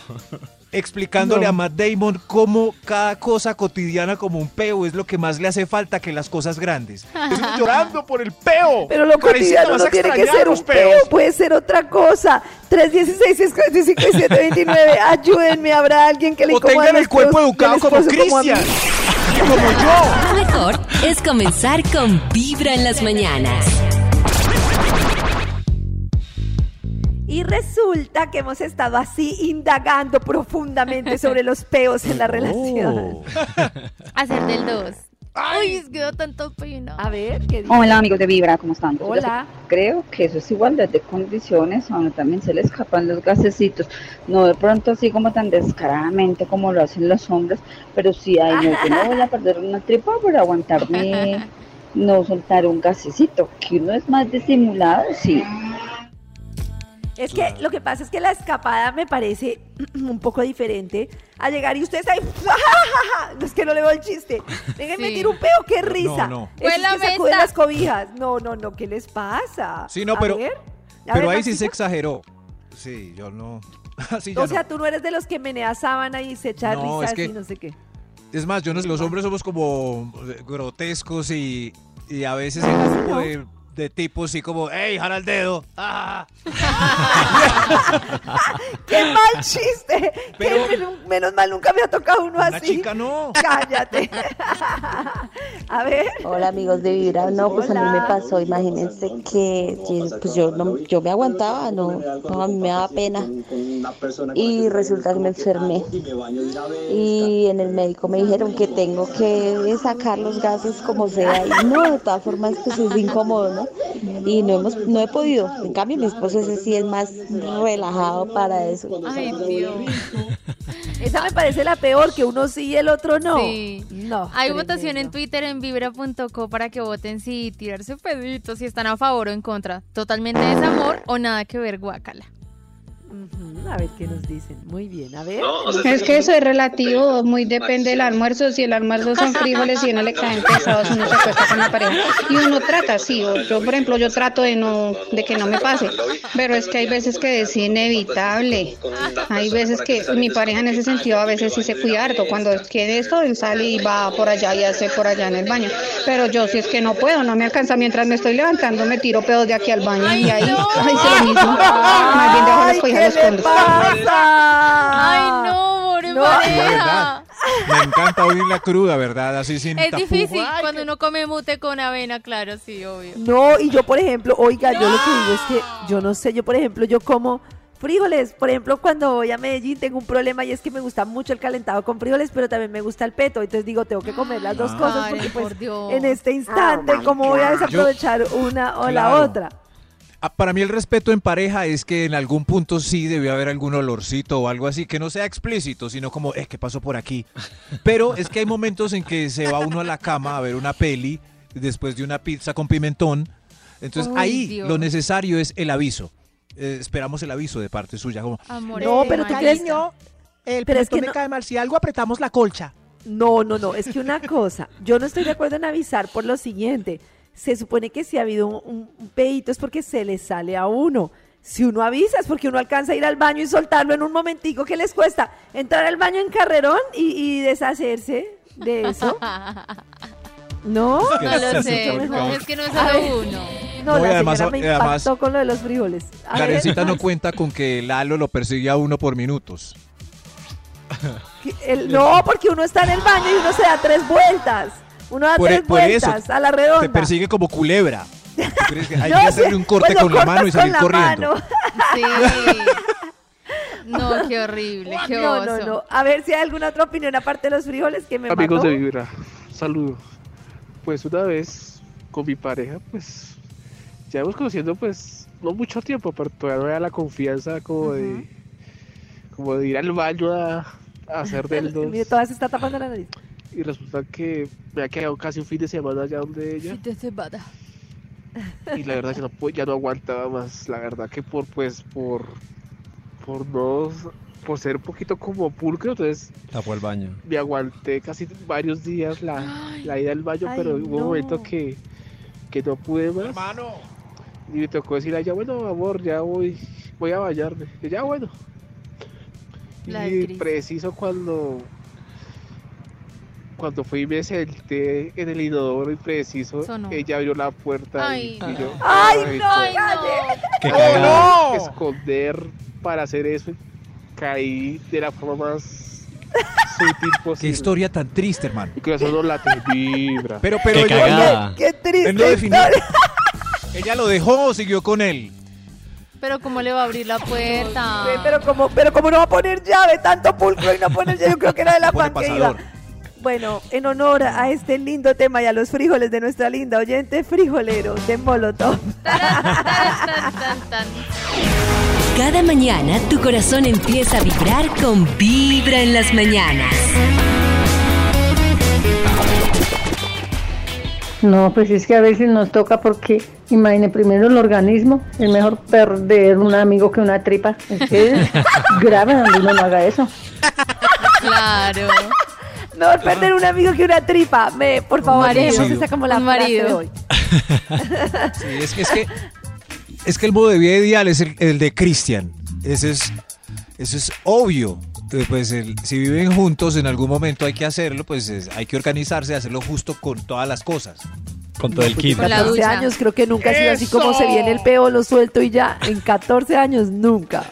explicándole No. a Matt Damon cómo cada cosa cotidiana como un peo es lo que más le hace falta que las cosas grandes. Estoy llorando por el peo. Pero lo Karencita, cotidiano no tiene que ser un los peo, peos. puede ser otra cosa. 316-645-729, ayúdenme, habrá alguien que le O tengan el cuerpo peos educado como. Cristian. Como yo. Lo mejor es comenzar con Vibra en las mañanas. Y resulta que hemos estado así indagando profundamente sobre los peos en la relación. Hacer del 2. Ay, es que da tanto pena. A ver, ¿qué dice? Hola amigos de Vibra, ¿cómo están? Hola. Creo que eso es igualdad de condiciones, uno también se le escapan los gasecitos, no de pronto así como tan descaradamente como lo hacen los hombres, pero sí, ay, no, yo no voy a perder una tripa por aguantarme, no soltar un gasecito, que uno es más disimulado, sí. Es que lo que pasa es que la escapada me parece un poco diferente a llegar y ustedes ahí. No es que no le veo el chiste. Déjenme Sí. tirar un peo, qué risa. no. Esos Fue la que sacuden las cobijas. No, no, no, ¿qué les pasa? Sí, no, A pero- ver, a Pero ver, ahí sí se exageró. Sí, yo no. O sea, no. tú no eres de los que menea sábana y se echa No, risas es que- y no sé qué. Es más, yo no sé, los hombres somos como eh, grotescos y, y a veces grupo no. de, de tipos así como, ¡Ey, jala el dedo! ¡Ah! ¡Qué mal chiste! Pero- menos, menos mal nunca me ha tocado uno Una así. chica no. Cállate. a ver. Hola amigos de Vibra, no, pues a mí me pasó, imagínense que que, pues yo no, yo me aguantaba, no, no, a mí me daba pena y resulta que me enfermé y en el médico me dijeron que tengo que sacar los gases como sea y no, de todas formas pues es incómodo, ¿no? Y no hemos, no he podido, en cambio mi esposo ese sí es más relajado para eso. Ay, Dios. Esa me parece la peor, que uno sí y el otro no. Sí. No. Hay tremendo. votación en Twitter en vibra.co para que voten si tirarse peditos, si están a favor o en contra. Totalmente desamor o nada que ver, guacala. A ver qué nos dicen. Muy bien, a ver. Es que eso es relativo, muy depende del almuerzo. Si el almuerzo son frijoles y uno le caen pesados, uno se acuesta con la pareja. Y uno trata, sí. Yo, por ejemplo, yo trato de no, de que no me pase. Pero es que hay veces que es inevitable. Hay veces que mi pareja en ese sentido a veces sí se cuida harto. Cuando quiere esto, él sale y va por allá y hace por allá en el baño. Pero yo si es que no puedo, no me alcanza. Mientras me estoy levantando, me tiro pedos de aquí al baño y ahí hice lo mismo. Más bien dejo las condos. Ay, no, pobre No. Pareja. verdad, me encanta oír la cruda, ¿verdad? Así sin Es difícil cuando uno come mute con avena, claro, sí, obvio. No, y yo, por ejemplo, oiga, yo lo que digo es que yo no sé, yo, por ejemplo, yo como frijoles. Por ejemplo, cuando voy a Medellín tengo un problema y es que me gusta mucho el calentado con frijoles, pero también me gusta el peto. Entonces digo, tengo que comer las dos cosas Karen, porque pues por Dios. en este instante, ¿cómo voy a desaprovechar una o la otra? Ah, Para mí el respeto en pareja es que en algún punto sí debe haber algún olorcito o algo así, que no sea explícito, sino como, eh, ¿qué pasó por aquí? Pero es que hay momentos en que se va uno a la cama a ver una peli después de una pizza con pimentón. Entonces Uy, ahí Dios. lo necesario es el aviso. Eh, esperamos el aviso de parte suya. Como, No, pero tú crees El Pero es que me no- cae mal. Si algo apretamos la colcha. No, no, no, es que una cosa, yo no estoy de acuerdo en avisar por lo siguiente. Se supone que si ha habido un, un, es porque se le sale a uno. Si uno avisa es porque uno alcanza a ir al baño y soltarlo en un momentico que les cuesta entrar al baño en carrerón y, y deshacerse de eso. ¿No? No lo sé, es que no es solo uno. No, la además- señora me y además- impactó con lo de los frijoles. A ver, Karencita no cuenta con que Lalo lo persigue a uno por minutos. el- no, porque uno está en el baño y uno se da tres vueltas. Uno da Por, tres por eso, vueltas a la redonda. te persigue como culebra. ¿Tú crees que hay No, que hacerle un corte pues con la mano y salir con la corriendo? mano. Sí. No, qué horrible, qué No, oso. no, no. A ver si hay alguna otra opinión aparte de los frijoles que me Amigos mató. de Vibra, saludo. Pues una vez con mi pareja, pues ya hemos conociendo pues no mucho tiempo, pero todavía no era la confianza como de como de ir al baño a, a hacer del dos. Mire, todas se está tapando la nariz. Y resulta que me ha quedado casi un fin de semana allá donde ella. Fin de semana. Y la verdad ya no, ya no aguantaba más. La verdad que por pues por por no por ser un poquito como pulcro, entonces Tapó el baño. me aguanté casi varios días la, la ida al baño, Ay, pero hubo un no. momento que, que no pude más. Y me tocó decirle a ella, bueno, amor, ya voy, voy a bañarme. Y ya, bueno. La del y preciso cuando cuando fui y me senté en el inodoro y preciso, Sonó. ella abrió la puerta Ay, y, y yo, ¡Ay, no! Ay! Qué cagada. que esconder para hacer eso. y Caí de la forma más sutil Qué posible. historia tan triste, hermano. Mi corazón no late, vibra. Pero, pero Qué ella, cagada. ¡Qué triste él lo definió. ella lo dejó o siguió con él. Pero ¿cómo le va a abrir la puerta? Pero como, pero como no va a poner llave, tanto pulcro y no poner llave, yo creo que era de la pan que iba. Bueno, en honor a este lindo tema y a los frijoles de nuestra linda oyente frijolero de Molotov. Cada mañana tu corazón empieza a vibrar con Vibra en las mañanas. No, pues es que a veces nos toca porque, imagine, primero el organismo, es mejor perder un amigo que una tripa. Es que es grave donde uno no haga eso. Claro. Mejor perder un amigo que una tripa. Me, por favor, marido. esa como la frase marido. de hoy. Sí, es que, es que, es que el modo de vida ideal es el, el de Cristian. Ese es, eso es obvio. Pues el- si viven juntos, en algún momento hay que hacerlo, pues es- hay que organizarse, hacerlo justo con todas las cosas. Con todo el kit. Con la 14 ducha. años creo que nunca ha sido así como se viene el peo, lo suelto y ya. En 14 años nunca.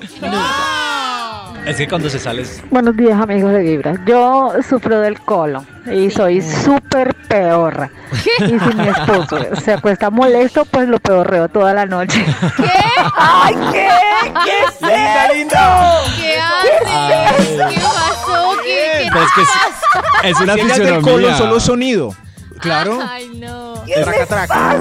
Es que cuando se sale es- Buenos días, amigos de Vibra. Yo sufro del colon y soy súper peorra. Y si mi esposo se acuesta molesto, pues lo peorreo toda la noche. ¡Ay, qué! ¿Qué es Linda, linda. ¿Qué haces? ¿Qué pasó? ¿Qué, qué Pues que es, pasa? es una es del fisionomía. colon, solo sonido. Claro. Ay, no. Traca, traca.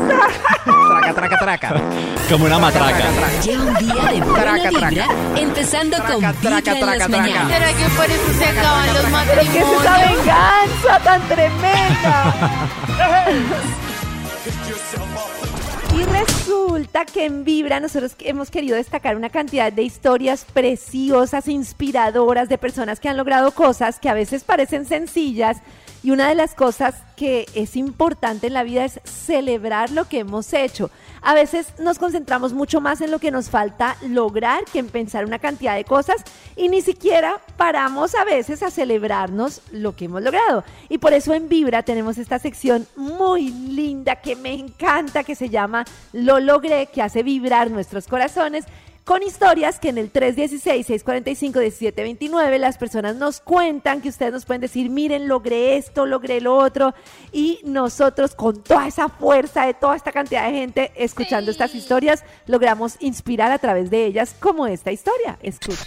Traca, traca, traca. Como una matraca. Lleva un día de buena vibra, empezando con Vibra en las mañanas. ¿Será que por eso se acaban los ¿Pero qué es esa matrimonios? venganza tan tremenda? Y resulta que en Vibra nosotros hemos querido destacar una cantidad de historias preciosas, inspiradoras de personas que han logrado cosas que a veces parecen sencillas. Y una de las cosas que es importante en la vida es celebrar lo que hemos hecho. A veces nos concentramos mucho más en lo que nos falta lograr que en pensar una cantidad de cosas y ni siquiera paramos a veces a celebrarnos lo que hemos logrado. Y por eso en Vibra tenemos esta sección muy linda que me encanta, que se llama Lo logré, que hace vibrar nuestros corazones con historias que en el 316-645-1729 las personas nos cuentan, que ustedes nos pueden decir, miren, logré esto, logré lo otro, y nosotros con toda esa fuerza de toda esta cantidad de gente escuchando estas historias, logramos inspirar a través de ellas como esta historia. Escuchen.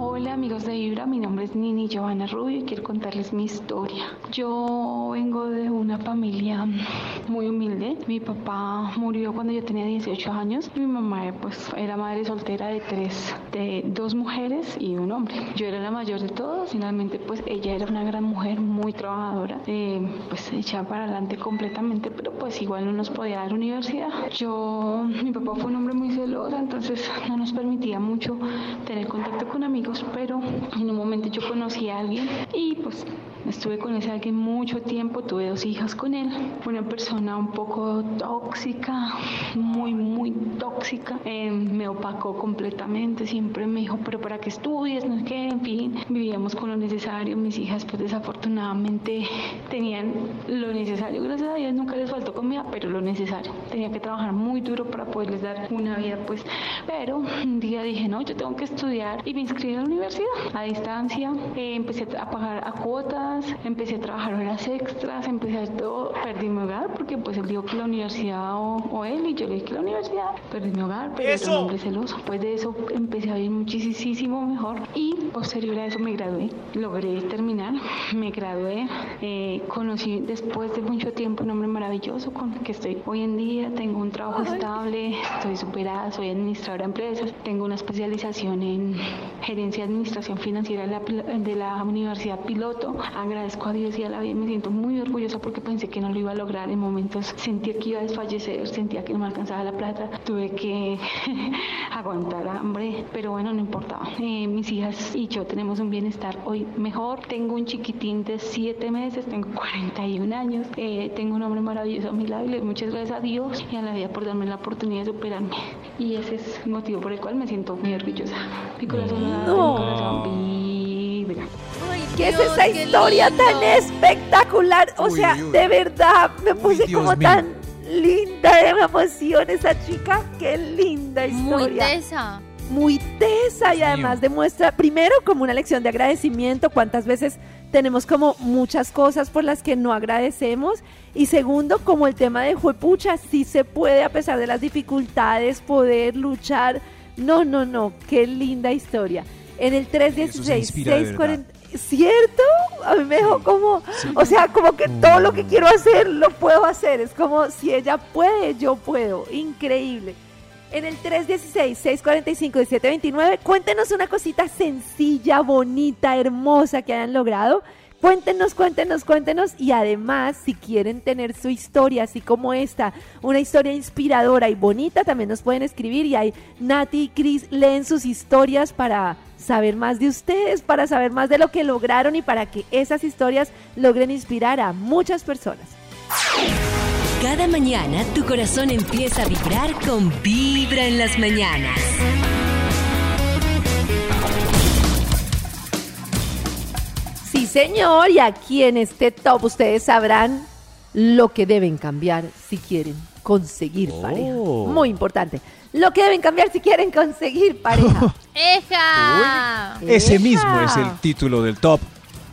Hola amigos de Vibra, mi nombre es Nini Giovanna Rubio y quiero contarles mi historia. Yo vengo de una familia muy humilde. Mi papá murió cuando yo tenía 18 años mi mamá pues era madre soltera de tres, de dos mujeres y un hombre. Yo era la mayor de todos, finalmente pues ella era una gran mujer muy trabajadora, eh, pues echada para adelante completamente, pero pues igual no nos podía dar universidad. Yo, mi papá fue un hombre muy celoso, entonces no nos permitía mucho tener contacto con amigos, pero en un momento yo conocí a alguien y pues estuve con ese alguien mucho tiempo, tuve dos hijas con él, una persona un poco tóxica, muy, muy tóxica, eh, me opacó completamente, siempre me dijo, pero para que estudies, no es que, en fin, vivíamos con lo necesario, mis hijas pues desafortunadamente tenían lo necesario, gracias a Dios nunca les faltó comida, pero lo necesario, tenía que trabajar muy duro para poderles dar una vida pues, pero un día dije, no, yo tengo que estudiar y me inscribí a la universidad a distancia, empecé a pagar a cuotas, empecé a trabajar horas extras, empecé a hacer todo, perdí mi hogar porque pues él dijo que la universidad o, o él y yo le dije que la universidad, perdí mi hogar, pero era un hombre celoso. Pues de eso empecé a ir muchísimo mejor y posterior a eso me gradué, logré terminar, me gradué, eh, conocí después de mucho tiempo un hombre maravilloso con el que estoy hoy en día, tengo un trabajo estable, estoy superada, soy administradora de empresas, tengo una especialización en gerencia administración financiera de la, de la Universidad Piloto, agradezco a Dios y a la vida, me siento muy orgullosa porque pensé que no lo iba a lograr, en momentos. Sentía que iba a desfallecer, sentía que no me alcanzaba la plata, tuve que aguantar hambre, pero bueno, no importaba. Eh, mis hijas y yo tenemos un bienestar hoy mejor, tengo un chiquitín de 7 meses, tengo 41 años, eh, tengo un hombre maravilloso a mi lado y le muchas gracias a Dios y a la vida por darme la oportunidad de superarme. Y ese es el motivo por el cual me siento muy orgullosa. Mi corazón, mi corazón ¿Qué es esa historia tan espectacular? O sea, de verdad, me puse Dios como mío. tan linda de emoción esa chica. Qué linda Muy historia. tesa. Muy tesa y además demuestra, primero, como una lección de agradecimiento, cuántas veces tenemos como muchas cosas por las que no agradecemos. Y segundo, como el tema de juepucha, sí se puede, a pesar de las dificultades, poder luchar. No, no, no, qué linda historia. En el 316, inspira de 640. ¿Cierto? A mí me dejó como, o sea, como que todo lo que quiero hacer lo puedo hacer. Es como si ella puede, yo puedo. Increíble. En el 316-645-1729, cuéntenos una cosita sencilla, bonita, hermosa que hayan logrado. Cuéntenos, cuéntenos, cuéntenos. Y además, si quieren tener su historia, así como esta, una historia inspiradora y bonita, también nos pueden escribir. Y ahí Nati y Cris leen sus historias para saber más de ustedes, para saber más de lo que lograron y para que esas historias logren inspirar a muchas personas. Cada mañana tu corazón empieza a vibrar con Vibra en las mañanas. Sí, señor, y aquí en este top ustedes sabrán lo que deben cambiar si quieren conseguir pareja. Muy importante. Lo que deben cambiar si quieren conseguir pareja. ¡Eja! Ese mismo es el título del top.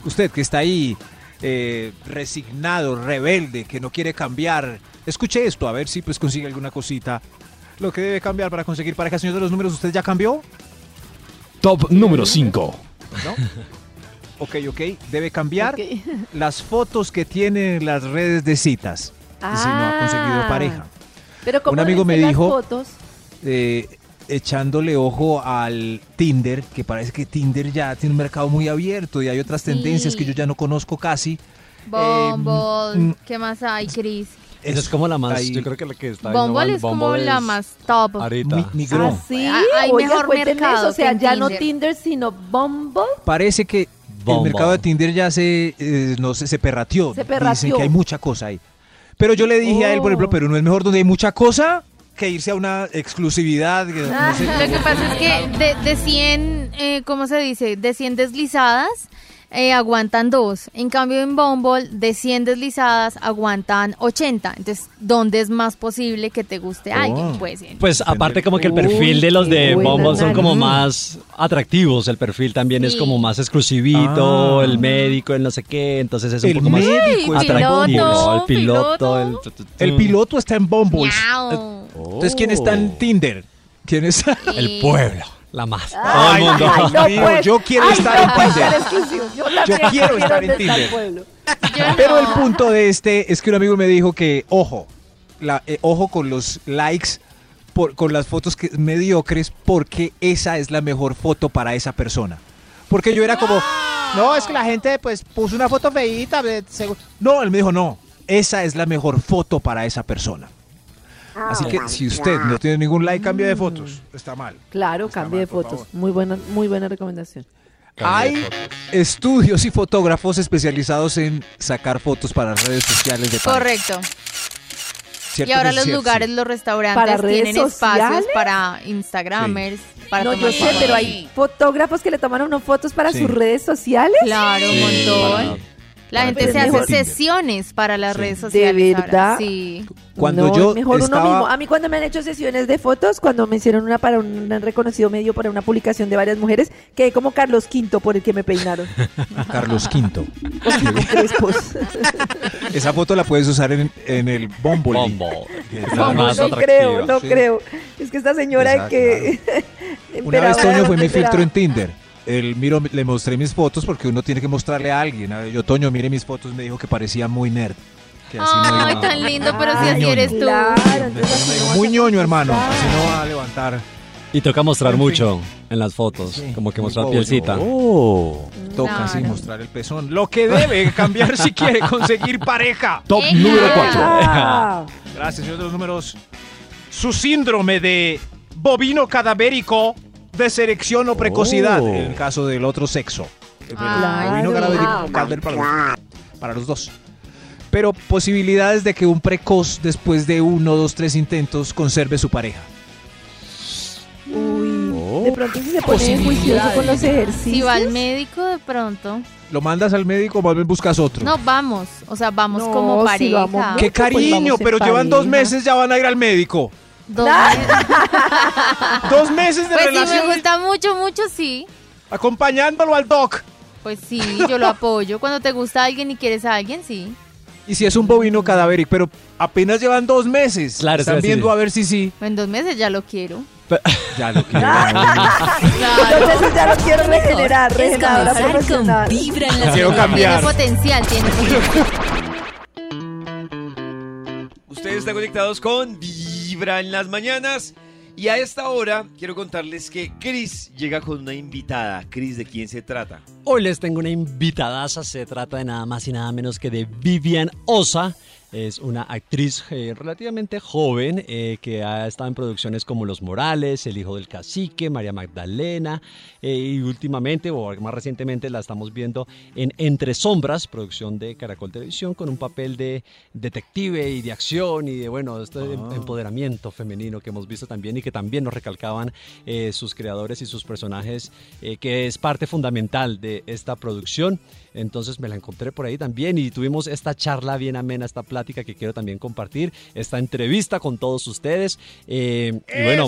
Usted que está ahí eh, resignado, rebelde, que no quiere cambiar, escuche esto, a ver si pues consigue alguna cosita. Lo que debe cambiar para conseguir pareja, señor de los números, ¿usted ya cambió? Top número 5. ¿No? Ok, ok. Debe cambiar las fotos que tiene en las redes de citas. Y si no ha conseguido Ah. pareja. Pero como Un amigo me dijo- fotos, eh, echándole ojo al Tinder, que parece que Tinder ya tiene un mercado muy abierto y hay otras Sí. tendencias que yo ya no conozco casi. Bumble, mm, ¿qué más hay, Chris? Esa es como la más, ahí- yo creo que la que está Bumble innovando. es como Bumble la es más top. Ahorita. Mi-. ¿Ah, sí? Ah, hay mejor mercado eso, O sea, ya no Tinder. Sino Bumble. Parece que el mercado de Tinder ya se, eh, no sé, se perrateó. Se Dicen perrateó. que hay mucha cosa ahí. Pero yo le dije a él, por ejemplo, Oh. pero no es mejor donde hay mucha cosa que irse a una exclusividad. no sé. Lo que pasa es que de, de 100, eh, ¿cómo se dice? De 100 deslizadas, eh, aguantan dos. En cambio, en Bumble, de 100 deslizadas, aguantan 80. Entonces, ¿dónde es más posible que te guste Oh. alguien? Pues, en- Pues aparte como que el Uy, perfil de los de Bumble son como más atractivos, el perfil también es como más exclusivito, Ah. el médico, el no sé qué, entonces es un El poco más médico atractivo, piloto, el piloto, piloto. el, El piloto está en Bumble. Entonces, ¿quién está en Tinder? ¿Quién está? el pueblo, la más. Todo Ay, el mundo. Dios no, pues. yo quiero Ay, estar no en Tinder. Yo, quiero estar en Tinder. Pero el punto de este es que un amigo me dijo que, ojo, la, eh, ojo con los likes, por- con las fotos que, mediocres, porque esa es la mejor foto para esa persona. Porque yo era como, No, es que la gente pues puso una foto feíta. no, él me dijo, no, esa es la mejor foto para esa persona. Así que si usted no tiene ningún like, cambia de fotos. Está mal. Claro, Está cambio de por fotos. favor. Muy buena, muy buena recomendación. Hay estudios y fotógrafos especializados en sacar fotos para redes sociales de pareja. Correcto. ¿Cierto Y ahora que los sí? lugares, los restaurantes ¿Para redes tienen espacios sociales? para Instagramers, para No, yo tomar sé, fotos. pero hay fotógrafos que le toman a uno fotos para Sí. sus redes sociales. Claro, un Sí, montón. La para gente se hace mejor sesiones para las Sí. redes ¿De sociales. ahora. verdad? Sí. Cuando No, yo mejor uno mismo. A mí cuando me han hecho sesiones de fotos, cuando me hicieron una para un reconocido medio para una publicación de varias mujeres, quedé como Carlos V por el que me peinaron. Carlos V. Esa foto la puedes usar en, en el la la No, más no creo, no sí. creo. Es que esta señora Exacto, que... Una vez Toño fue mi filtro en Tinder. Él miro, le mostré mis fotos porque uno tiene que mostrarle a alguien. A ver, yo, Toño, mire mis fotos, me dijo que parecía muy nerd. Que así no Ay, tan lindo, pero si Ay, así eres tú. Claro, entonces Me dijo, muy ñoño, hermano. Así no va a levantar. Y toca mostrar En fin. mucho en las fotos, Sí, como que mostrar pielcita. Oh, toca así Claro. mostrar el pezón. Lo que debe cambiar si quiere conseguir pareja. Top número 4. Ah, Gracias, señor de los números. Su síndrome de bovino cadavérico de selección o precocidad, Oh. en el caso del otro sexo. El claro. cadavérico cadavérico para los, para los dos. Pero posibilidades de que un precoz, después de uno, dos, tres intentos, conserve su pareja. uy, de pronto si se pone juicioso con los ejercicios. Si va al médico de pronto. Lo mandas al médico, más bien buscas otro. No, vamos. O sea, vamos No, como si pareja. vamos ¡Qué pues cariño! pero llevan dos meses, ya van a ir al médico. Dos meses. Dos meses de Pues si relación me gusta mucho, mucho, sí. acompañándolo al doc. Pues sí, yo lo apoyo. Cuando te gusta alguien y quieres a alguien, sí. Y si es un bovino cadavérico, pero apenas llevan dos meses. Claro, Están viendo a ver si sí. En dos meses ya lo quiero. Ya lo quiero. Entonces ya lo quiero regenerar, Es regeneradora comenzar con. Vibra en las Quiero cambiar. Tiene potencial, tiene potencial. Ustedes están conectados con Vibra en las mañanas. Y a esta hora quiero contarles que Chris llega con una invitada. Chris, ¿de quién se trata? Hoy les tengo una invitadaza, se trata de nada más y nada menos que de Vivian Osa. Es una actriz eh, relativamente joven eh, que ha estado en producciones como Los Morales, El Hijo del Cacique, María Magdalena eh, y últimamente, o más recientemente, la estamos viendo en Entre Sombras, producción de Caracol Televisión, con un papel de detective y de acción y de, bueno, este empoderamiento femenino que hemos visto también y que también nos recalcaban sus creadores y sus personajes, que es parte fundamental de esta producción. Entonces me la encontré por ahí también y tuvimos esta charla bien amena, esta plática que quiero también compartir, esta entrevista con todos ustedes. Eh, y bueno,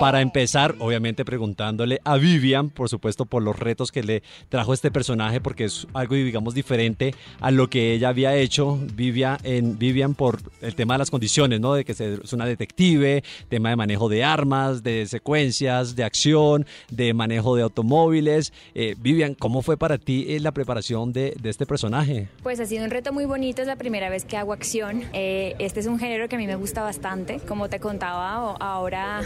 para empezar, obviamente preguntándole a Vivian, por supuesto, por los retos que le trajo este personaje, porque es algo, digamos, diferente a lo que ella había hecho, Vivian, en Vivian, por el tema de las condiciones, ¿no? De que es una detective, tema de manejo de armas, de secuencias, de acción, de manejo de automóviles. Eh, Vivian, ¿cómo fue para ti eh, la preparación de, de este personaje? Pues ha sido un reto muy bonito, es la primera vez que hago acción. Eh, este es un género que a mí me gusta bastante. Como te contaba, ahora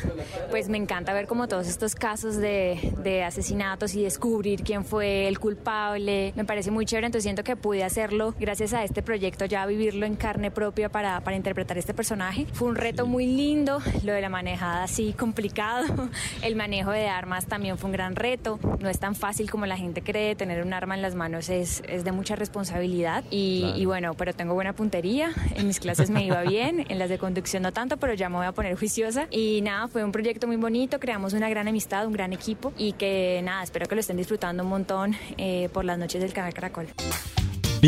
pues me encanta ver como todos estos casos de, de asesinatos y descubrir quién fue el culpable. Me parece muy chévere, entonces siento que pude hacerlo gracias a este proyecto, ya vivirlo en carne propia para, para interpretar este personaje. Fue un reto muy lindo, lo de la manejada sí complicado. El manejo de armas también fue un gran reto. No es tan fácil como la gente cree, tener un arma en las manos es, es de mucha responsabilidad. Y, Claro. y bueno, pero tengo buena puntería. En mis clases me iba bien, en las de conducción no tanto, pero ya me voy a poner juiciosa. Y nada, fue un proyecto muy bonito, creamos una gran amistad, un gran equipo y que nada, espero que lo estén disfrutando un montón eh, por las noches del canal Caracol.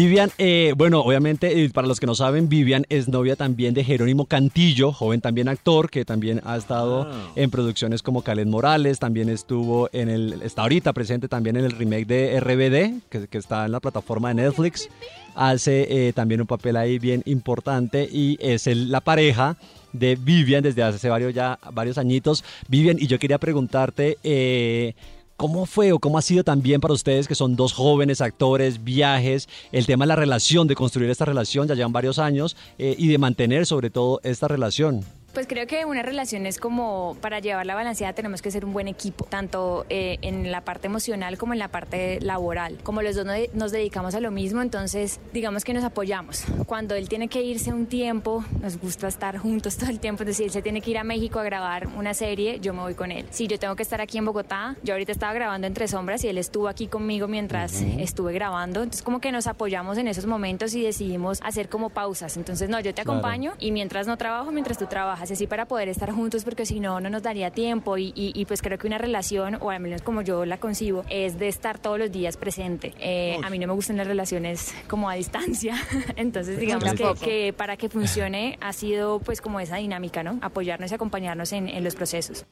Vivian, eh, bueno, obviamente, para los que no saben, Vivian es novia también de Jerónimo Cantillo, joven también actor, que también ha estado en producciones como Caled Morales, también estuvo en el, está ahorita presente también en el remake de RBD, que, que está en la plataforma de Netflix. Hace eh, también un papel ahí bien importante y es el- la pareja de Vivian desde hace varios, ya, varios añitos. Vivian, y yo quería preguntarte... eh, ¿Cómo fue o cómo ha sido también para ustedes que son dos jóvenes actores, viajes, el tema de la relación, de construir esta relación, ya llevan varios años, eh, y de mantener sobre todo esta relación? Pues creo que una relación es como para llevarla balanceada tenemos que ser un buen equipo, tanto eh, en la parte emocional como en la parte laboral. Como los dos no- nos dedicamos a lo mismo, entonces digamos que nos apoyamos. Cuando él tiene que irse un tiempo, nos gusta estar juntos todo el tiempo. Es decir, él se tiene que ir a México a grabar una serie, yo me voy con él. Si yo tengo que estar aquí en Bogotá, yo ahorita estaba grabando Entre Sombras y él estuvo aquí conmigo mientras estuve grabando. Entonces como que nos apoyamos en esos momentos y decidimos hacer como pausas. Entonces no, yo te Claro. acompaño y mientras no trabajo, mientras tú trabajas, así para poder estar juntos, porque si no, no nos daría tiempo y, y- y, pues creo que una relación, o al menos como yo la concibo, es de estar todos los días presente. Eh, a mí no me gustan las relaciones como a distancia, entonces digamos que, para que funcione ha sido pues como esa dinámica, ¿no? Apoyarnos y acompañarnos en, en los procesos.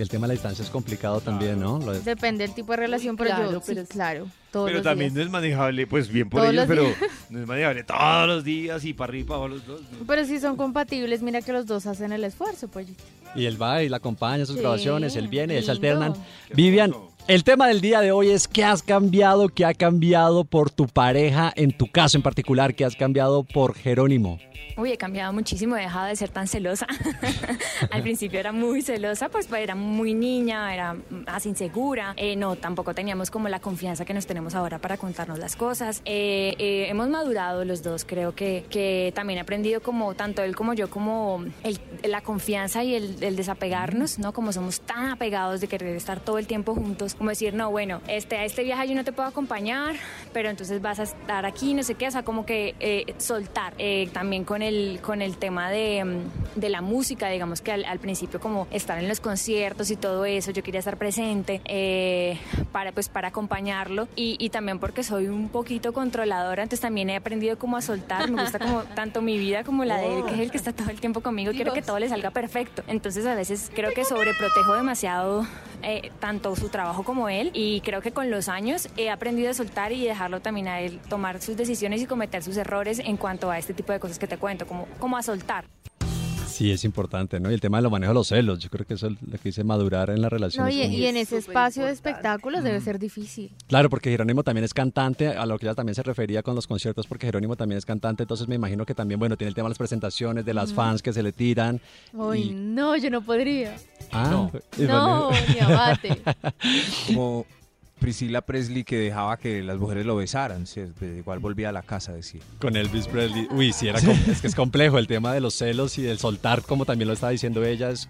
Que el tema de la distancia es complicado también, ¿no? Lo Depende del tipo de relación, pero claro, yo, pero sí, claro, todos Pero los también días. no es manejable, pues bien por Todos ellos, los pero días. no es manejable todos los días y para arriba y para abajo los dos. Pero si son compatibles, mira que los dos hacen el esfuerzo, pues. Y él va y la acompaña en sus Sí, grabaciones, él viene, él se lindo. alternan. Vivian, el tema del día de hoy es qué has cambiado, qué ha cambiado por tu pareja, en tu caso en particular, qué has cambiado por Jerónimo. Uy, he cambiado muchísimo, he dejado de ser tan celosa. Al principio era muy celosa, pues pues, era muy niña, era más insegura. Eh, no, tampoco teníamos como la confianza que nos tenemos ahora para contarnos las cosas. Eh, eh, hemos madurado los dos, creo que, que también he aprendido como tanto él como yo, como la confianza y el desapegarnos, ¿no? Como somos tan apegados de querer estar todo el tiempo juntos, como decir, no, bueno, este, a este viaje yo no te puedo acompañar, pero entonces vas a estar aquí, no sé qué, o sea, como que eh, soltar. Eh, también con el, con el tema de, mm, de la música, digamos que al, al principio como estar en los conciertos y todo eso, yo quería estar presente eh, para, pues, para acompañarlo y, y también porque soy un poquito controladora, entonces también he aprendido como a soltar, me gusta como tanto mi vida como la de él, que es el que está todo el tiempo conmigo, quiero que todo le salga perfecto. Entonces a veces creo que sobreprotejo demasiado tanto su trabajo como él y creo que con los años he aprendido a soltar y dejarlo también a él tomar sus decisiones y cometer sus errores en cuanto a este tipo de cosas que te cuento, como, como a soltar. Sí, es importante, ¿no? Y el tema de lo manejo de los celos, yo creo que eso es lo que dice madurar en la relación. No, y, y en ese espacio de espectáculos debe ser difícil. Claro, porque Jerónimo también es cantante, a lo que ella también se refería con los conciertos, porque Jerónimo también es cantante, entonces me imagino que también, bueno, tiene el tema de las presentaciones, de las Ujú. fans que se le tiran. Uy, y- no, yo no podría. Ah, No, bueno. ni abate. Como Priscila Presley que dejaba que las mujeres lo besaran, igual volvía a la casa, decía. Con Elvis Presley. Uy, sí, era es que es complejo el tema de los celos y del soltar, como también lo estaba diciendo ella, es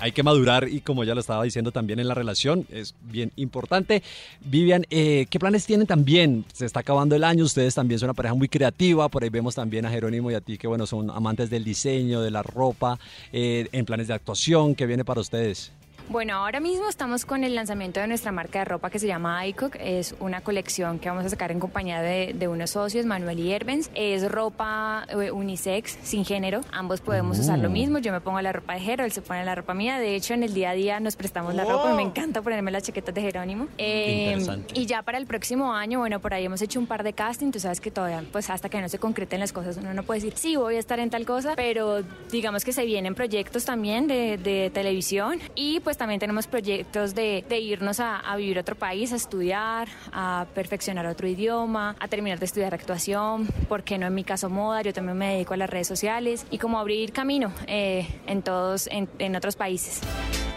hay que madurar y como ya lo estaba diciendo también en la relación, es bien importante. Vivian, eh, ¿qué planes tienen también? Se está acabando el año, ustedes también son una pareja muy creativa, por ahí vemos también a Jerónimo y a ti que bueno, son amantes del diseño, de la ropa, eh, en planes de actuación, ¿qué viene para ustedes? Bueno, ahora mismo estamos con el lanzamiento de nuestra marca de ropa que se llama iCook. Es una colección que vamos a sacar en compañía de, de unos socios, Manuel y Hervens. Es ropa eh, unisex, sin género. Ambos podemos usar lo Oh. mismo. Yo me pongo la ropa de Jero, él se pone la ropa mía. De hecho, en el día a día nos prestamos la ropa. Me encanta ponerme las chaquetas de Jerónimo. Eh, y ya para el próximo año, bueno, por ahí hemos hecho un par de casting. Tú sabes que todavía, pues hasta que no se concreten las cosas, uno no puede decir, sí, voy a estar en tal cosa, pero digamos que se vienen proyectos también de, de televisión y pues también tenemos proyectos de, de irnos a, a vivir a otro país, a estudiar, a perfeccionar otro idioma, a terminar de estudiar actuación, ¿por qué no en mi caso moda? Yo también me dedico a las redes sociales y como abrir camino eh, en todos, en, en otros países.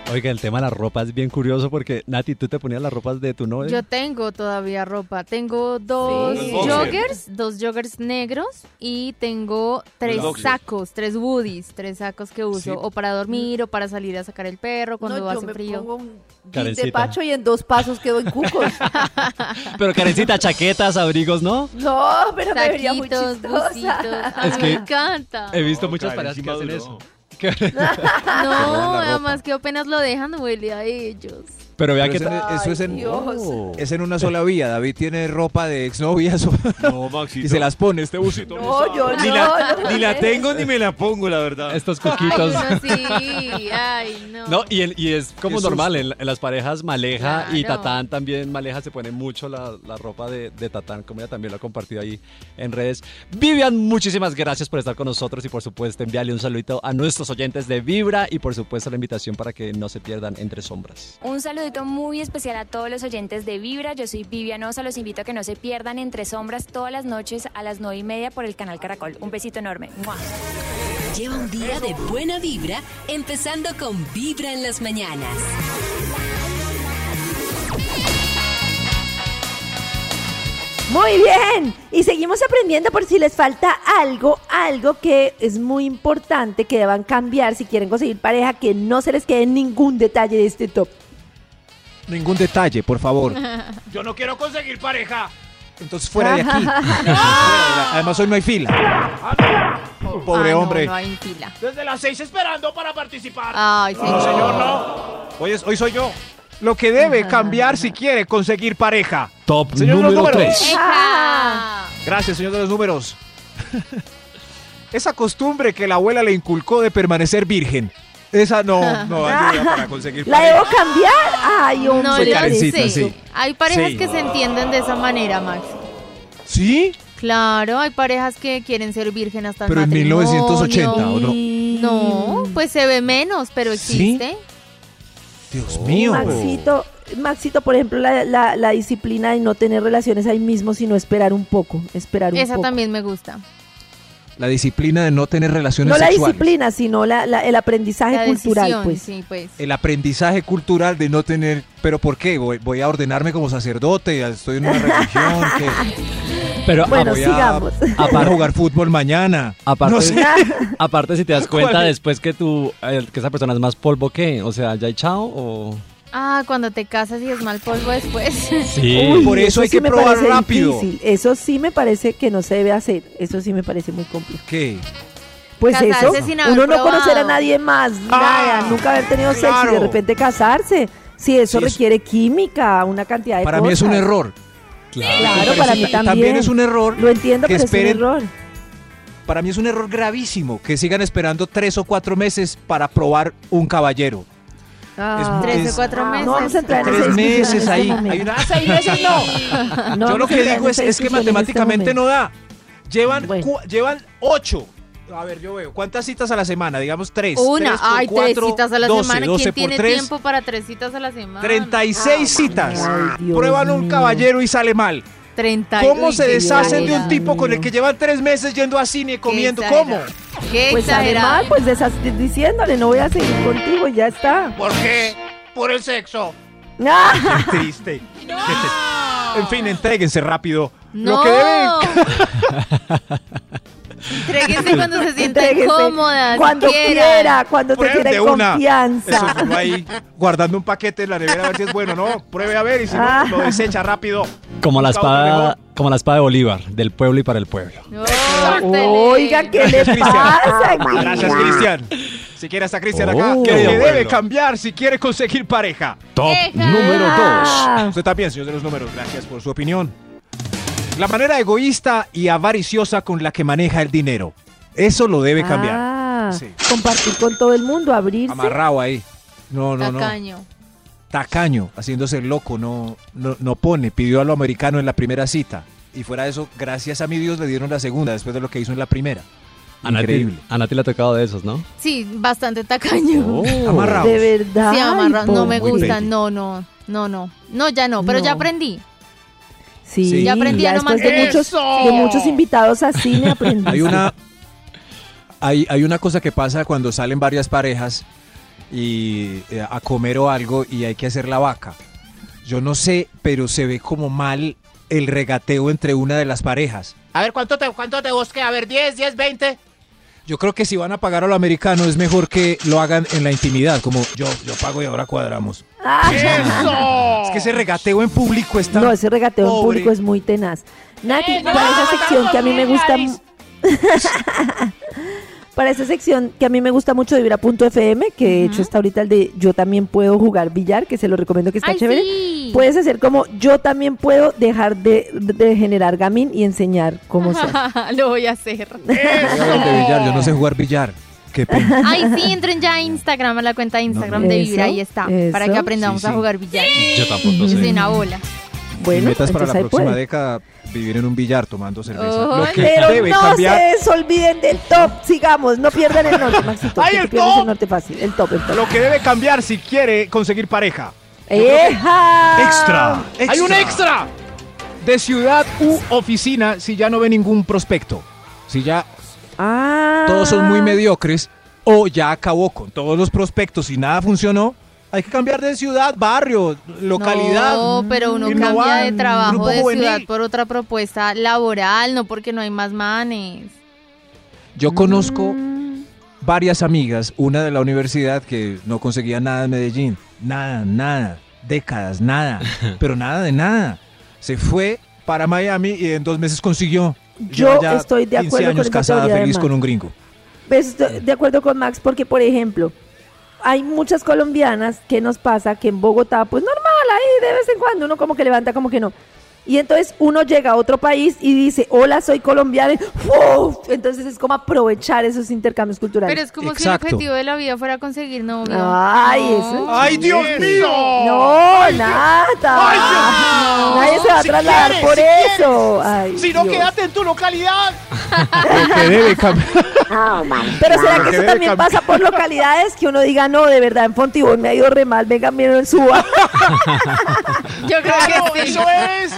Oiga, el tema de la ropa es bien curioso porque, Nati, ¿tú te ponías las ropas de tu novio? Yo tengo todavía ropa. Tengo dos Sí. joggers, dos joggers negros y tengo tres sacos, tres woodies, tres sacos que uso Sí. o para dormir o para salir a sacar el perro cuando No, yo hace me frío. pongo un de pacho y en dos pasos quedo en cucos. Pero Karencita, chaquetas, abrigos, ¿no? no, pero me vería muy chistosa. Es que me encanta. He visto No, muchas parejas que hacen eso. No, además que apenas lo dejan huele a ellos. Pero vea que... Eso, es, en, Dios. es en una sola vía. David tiene ropa de exnovias No, Maxito. y se las pone este busito. No, yo no. Ni la, no, ni la tengo ni me la pongo, la verdad. Estos Ay, coquitos. no, sí, ay, no. No, y, el- y es como normal, en, en las parejas Maleja y. Tatán también, Maleja se pone mucho la, la ropa de, de Tatán, como ella también lo ha compartido ahí en redes. Vivian, muchísimas gracias por estar con nosotros y por supuesto enviarle un saludito a nuestros oyentes de Vibra y por supuesto la invitación para que no se pierdan Entre Sombras. Un saludito muy especial a todos los oyentes de Vibra. Yo soy Vivian Osa. Los invito a que no se pierdan Entre Sombras todas las noches a las 9 y media por el canal Caracol. Un besito enorme. ¡Mua! Lleva un día de buena vibra, empezando con Vibra en las mañanas. Muy bien. Y seguimos aprendiendo por si les falta algo, algo que es muy importante que deban cambiar si quieren conseguir pareja, que no se les quede ningún detalle de este top. Ningún detalle, por favor. Yo no quiero conseguir pareja. Entonces fuera de aquí. Además hoy no hay fila. Pobre Ah, no, hombre. No, hay fila. Desde las seis esperando para participar. Ay, No, señor. no. Hoy, es- hoy soy yo. Lo que debe cambiar si quiere conseguir pareja. Top Señor número números. 3. Eja. Gracias, señor de los números. Esa costumbre que la abuela le inculcó de permanecer virgen. Esa no, no ayuda para conseguir ¿La pareja. debo cambiar? Ay, hombre. No Soy le sí. Hay parejas Sí. que se entienden de esa manera, Max. ¿Sí? Claro, hay parejas que quieren ser virgen hasta el Pero en matrimonio. 1980, ¿o no? No, pues se ve menos, pero ¿Sí? existe. Dios mío. Maxito, Maxito, por ejemplo, la, la- la disciplina de no tener relaciones ahí mismo, sino esperar un poco, esperar un Esa poco. también me gusta. La disciplina de no tener relaciones No la sexuales. disciplina, sino la, la- el aprendizaje La cultural, decisión, pues. sí, pues. El aprendizaje cultural de no tener. ¿Pero por qué? ¿Voy, voy a ordenarme como sacerdote? ¿Estoy en una religión? ¿Qué? Pero Bueno, voy a- sigamos. ¿Voy a jugar fútbol mañana? Aparte, No sé. aparte si te das cuenta después que tú, eh, que esa persona es más polvo que, o sea, ya echado o... Ah, cuando te casas y es mal polvo después. Sí. Uy, Por eso hay sí que me probar parece rápido. difícil. Eso sí me parece que no se debe hacer. Eso sí me parece muy complejo. ¿Qué? Pues Casarse eso, sin haber uno no conocer a nadie más, nada, nunca haber tenido sexo y de claro. repente casarse. Sí, eso Sí, es- requiere química, una cantidad de Para cosas. mí es un error. Claro, para mí Karencita, también. es un error. Lo entiendo, que pero esperen- es un error. Para mí es un error gravísimo que sigan esperando tres o cuatro meses para probar un caballero. Ah. Tres es- o cuatro Ah, meses. No vamos a entrar en Tres meses en este ahí. Hay una- Ah, seis meses no. No Yo lo que digo es, es que este matemáticamente momento. no da. Llevan, Bueno. cu- llevan ocho. A ver, yo veo. ¿Cuántas citas a la semana? Digamos tres. Una, Tres ay, cuatro, tres citas a la 12, semana. 12 ¿Quién por tiene tres, tiempo para tres citas a la semana? 36 citas. Ay, Prueban un mío. caballero y sale mal. 30 ¿Cómo uy, se deshacen de un tipo con el que llevan tres meses yendo a cine y comiendo? ¿Cómo? Qué Pues exagerado. mal, pues diciéndole, no voy a seguir contigo y ya está. ¿Por qué? Por el sexo. Ah, Qué triste. En fin, entréguense rápido. No. Lo que deben. Entréguense cuando se sienta Entréguese. incómoda. Cuando quiera, cuando se sienta en una. confianza. Eso, ahí guardando un paquete en la nevera a ver si es bueno, ¿no? Pruebe a ver y si no, Ah. lo desecha rápido. Como la espada, como la espada de Bolívar, del pueblo y para el pueblo. Oiga, ¿qué le Gracias, Cristian. pasa? aquí? Gracias, Cristian. Si quiere está Cristian acá. Oh. ¿Qué Qué debe bueno. cambiar si quiere conseguir pareja? Top Deja. número 2. Usted también, señor de los números. Gracias por su opinión. La manera egoísta y avariciosa con la que maneja el dinero. Eso lo debe cambiar. Ah, Sí. Compartir con todo el mundo, abrirse. Amarrado ahí. No, no, no. Tacaño. Tacaño, haciéndose loco, no, no, no pone. Pidió a lo americano en la primera cita. Y fuera de eso, gracias a mi Dios le dieron la segunda después de lo que hizo en la primera. Increíble. a Nati le ha tocado de esos, ¿no? Sí, bastante tacaño. Oh. Amarrados. De verdad. Sí, amarra- no me gusta, no, no, no, no. No, ya no, pero ya aprendí. Sí, Sí. Ya aprendí a no después de muchos, de muchos invitados a cine aprendí. Hay una, hay, hay una cosa que pasa cuando salen varias parejas y eh, a comer o algo y hay que hacer la vaca. Yo no sé, pero se ve como mal el regateo entre una de las parejas. A ver, ¿cuánto te, cuánto te busqué? A ver, 10, 10, 20. Yo creo que si van a pagar a lo americano es mejor que lo hagan en la intimidad, como yo, yo pago y ahora cuadramos. ¡Eso! Es que ese regateo en público está... No, ese regateo en público es muy tenaz. Nati, para esa sección que a mí me gusta... Para esa sección que a mí me gusta mucho de Vibra.fm, que de hecho está ahorita el de Yo también puedo jugar billar, que se lo recomiendo que está Ay, chévere. sí. Puedes hacer como Yo también puedo dejar de, de generar gamín y enseñar cómo se hace. Lo voy a hacer. Yo no sé jugar billar. Qué pena. Ay, sí, entren ya a Instagram, a la cuenta de Instagram de Vibra, ahí está, para que aprendamos Sí, a jugar billar. Yo tampoco Es sé. una bola. Bueno, y metas para la próxima puede. década vivir en un billar tomando cerveza. Oh, Lo que Pero debe no cambiar, se desolviden del top. Sigamos, no pierdan el norte, Maxito. ¡Ay, el top! el norte fácil. El top, el top. lo que debe cambiar si quiere conseguir pareja. ¡Eja! Extra. ¡Hay un extra! De ciudad u oficina si ya no ve ningún prospecto. Si ya Ah. todos son muy mediocres o ya acabó con todos los prospectos y nada funcionó, hay que cambiar de ciudad, barrio, localidad. No, pero uno innovar, cambia de trabajo de juvenil. ciudad por otra propuesta laboral, no porque no hay más manes. Yo conozco varias amigas, una de la universidad que no conseguía nada en Medellín, nada, nada, décadas, nada, pero nada de nada. Se fue para Miami y en dos meses consiguió. Yo estoy de 15 acuerdo con años esa casada feliz con un gringo. Pues estoy de acuerdo con Max porque, por ejemplo, hay muchas colombianas que nos pasa que en Bogotá, pues normal, ahí de vez en cuando uno como que levanta, como que no. Y entonces uno llega a otro país y dice, hola, soy ¡uf! Entonces es como aprovechar esos intercambios culturales. Pero es como Exacto. si el objetivo de la vida fuera conseguir novio. Ay, No. eso. ¡Ay, Dios mío! No, nada. Ay, Dios mío. Nadie se va a Si trasladar quieres, por si eso. Ay, Si no, Dios. quédate en tu localidad. Lo que debe cambiar. Pero será que que eso también cambiar. pasa por localidades que uno diga, no, de verdad, en Fontibón me ha ido re mal, venga, miren el suba. Yo creo Claro, que sí. eso es.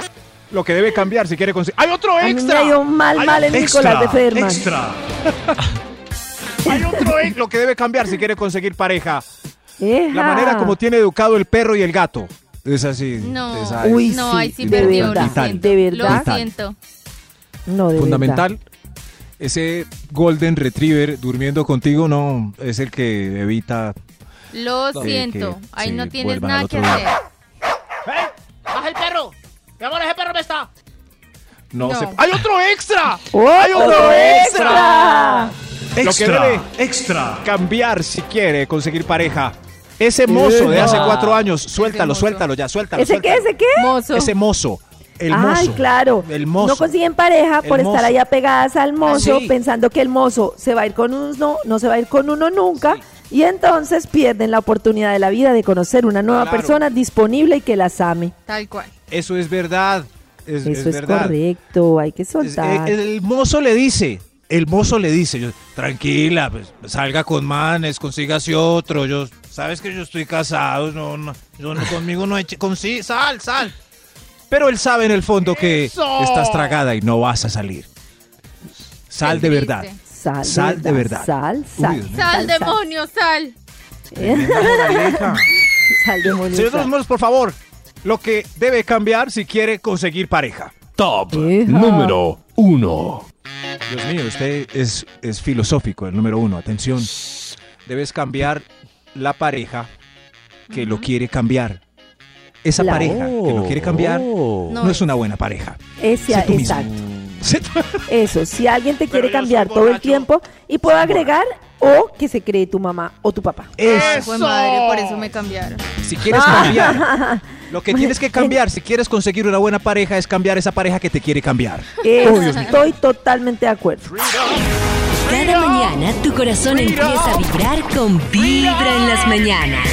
Lo que debe cambiar si quiere conseguir. ¡Hay otro A mí me extra! ha ido mal, Hay mal en Extra. Nicolás de Federman. Extra. Hay otro ex- Lo que debe cambiar si quiere conseguir pareja. Eja. La manera como tiene educado el perro y el gato. Es así. No, esa es Uy, no, sí, ahí sí de perdió. verdad, lo siento. de verdad. Lo siento. No, de fundamental. Ese Golden Retriever durmiendo contigo no es el que evita. Lo siento. que Ahí no tienes nada que hacer. ¡Hey! ¡Baja el perro! Mi amor, ese perro me está. No, No. se. ¡Hay otro extra! ¡Oh, ¡Hay otro otro extra! Lo que Extra. debe Extra. cambiar si quiere conseguir pareja. Ese mozo de hace cuatro años, suéltalo, mozo. suéltalo ya, suéltalo. ¿Ese qué? ¿Ese qué? Mozo. Ese mozo. El Ay, mozo. claro. El mozo. No consiguen pareja por estar mozo. ahí apegadas al mozo, Sí. pensando que el mozo se va a ir con uno, no se va a ir con uno nunca. Y entonces pierden la oportunidad de la vida de conocer una nueva Claro. persona disponible y que las ame. Tal cual. Eso es verdad. Es, es Eso es, verdad. correcto, hay que Es- soltar. el, el mozo le dice, el mozo le dice, yo, tranquila, pues, salga con manes, consígase otro, yo, sabes que yo estoy casado, no, no, yo no- conmigo no hay, ch- con sí, sal, sal. Pero él sabe en el fondo que ¡Eso! estás tragada y no vas a salir. Sal de verdad. Sal, sal de verdad. Sal, sal. Sal, demonio, sal. Sal, demonio, Señor de los sal. monos, por favor, lo que debe cambiar si quiere conseguir pareja. Top número 1. Dios mío, usted es, es filosófico, el número uno. Atención. Debes cambiar la pareja que lo quiere cambiar. Esa La- pareja que lo quiere cambiar Oh. no, es una buena pareja. Ese, Sé tú mismo. exacto. Eso, si alguien te quiere cambiar todo el tiempo y puedo agregar o que se cree tu mamá o tu papá. Fue madre, por eso me cambiaron. Si quieres cambiar, lo que tienes que cambiar, si quieres conseguir una buena pareja, es cambiar esa pareja que te quiere cambiar. Oh, mío. Estoy totalmente de acuerdo. Cada mañana tu corazón empieza a vibrar con Vibra en las mañanas.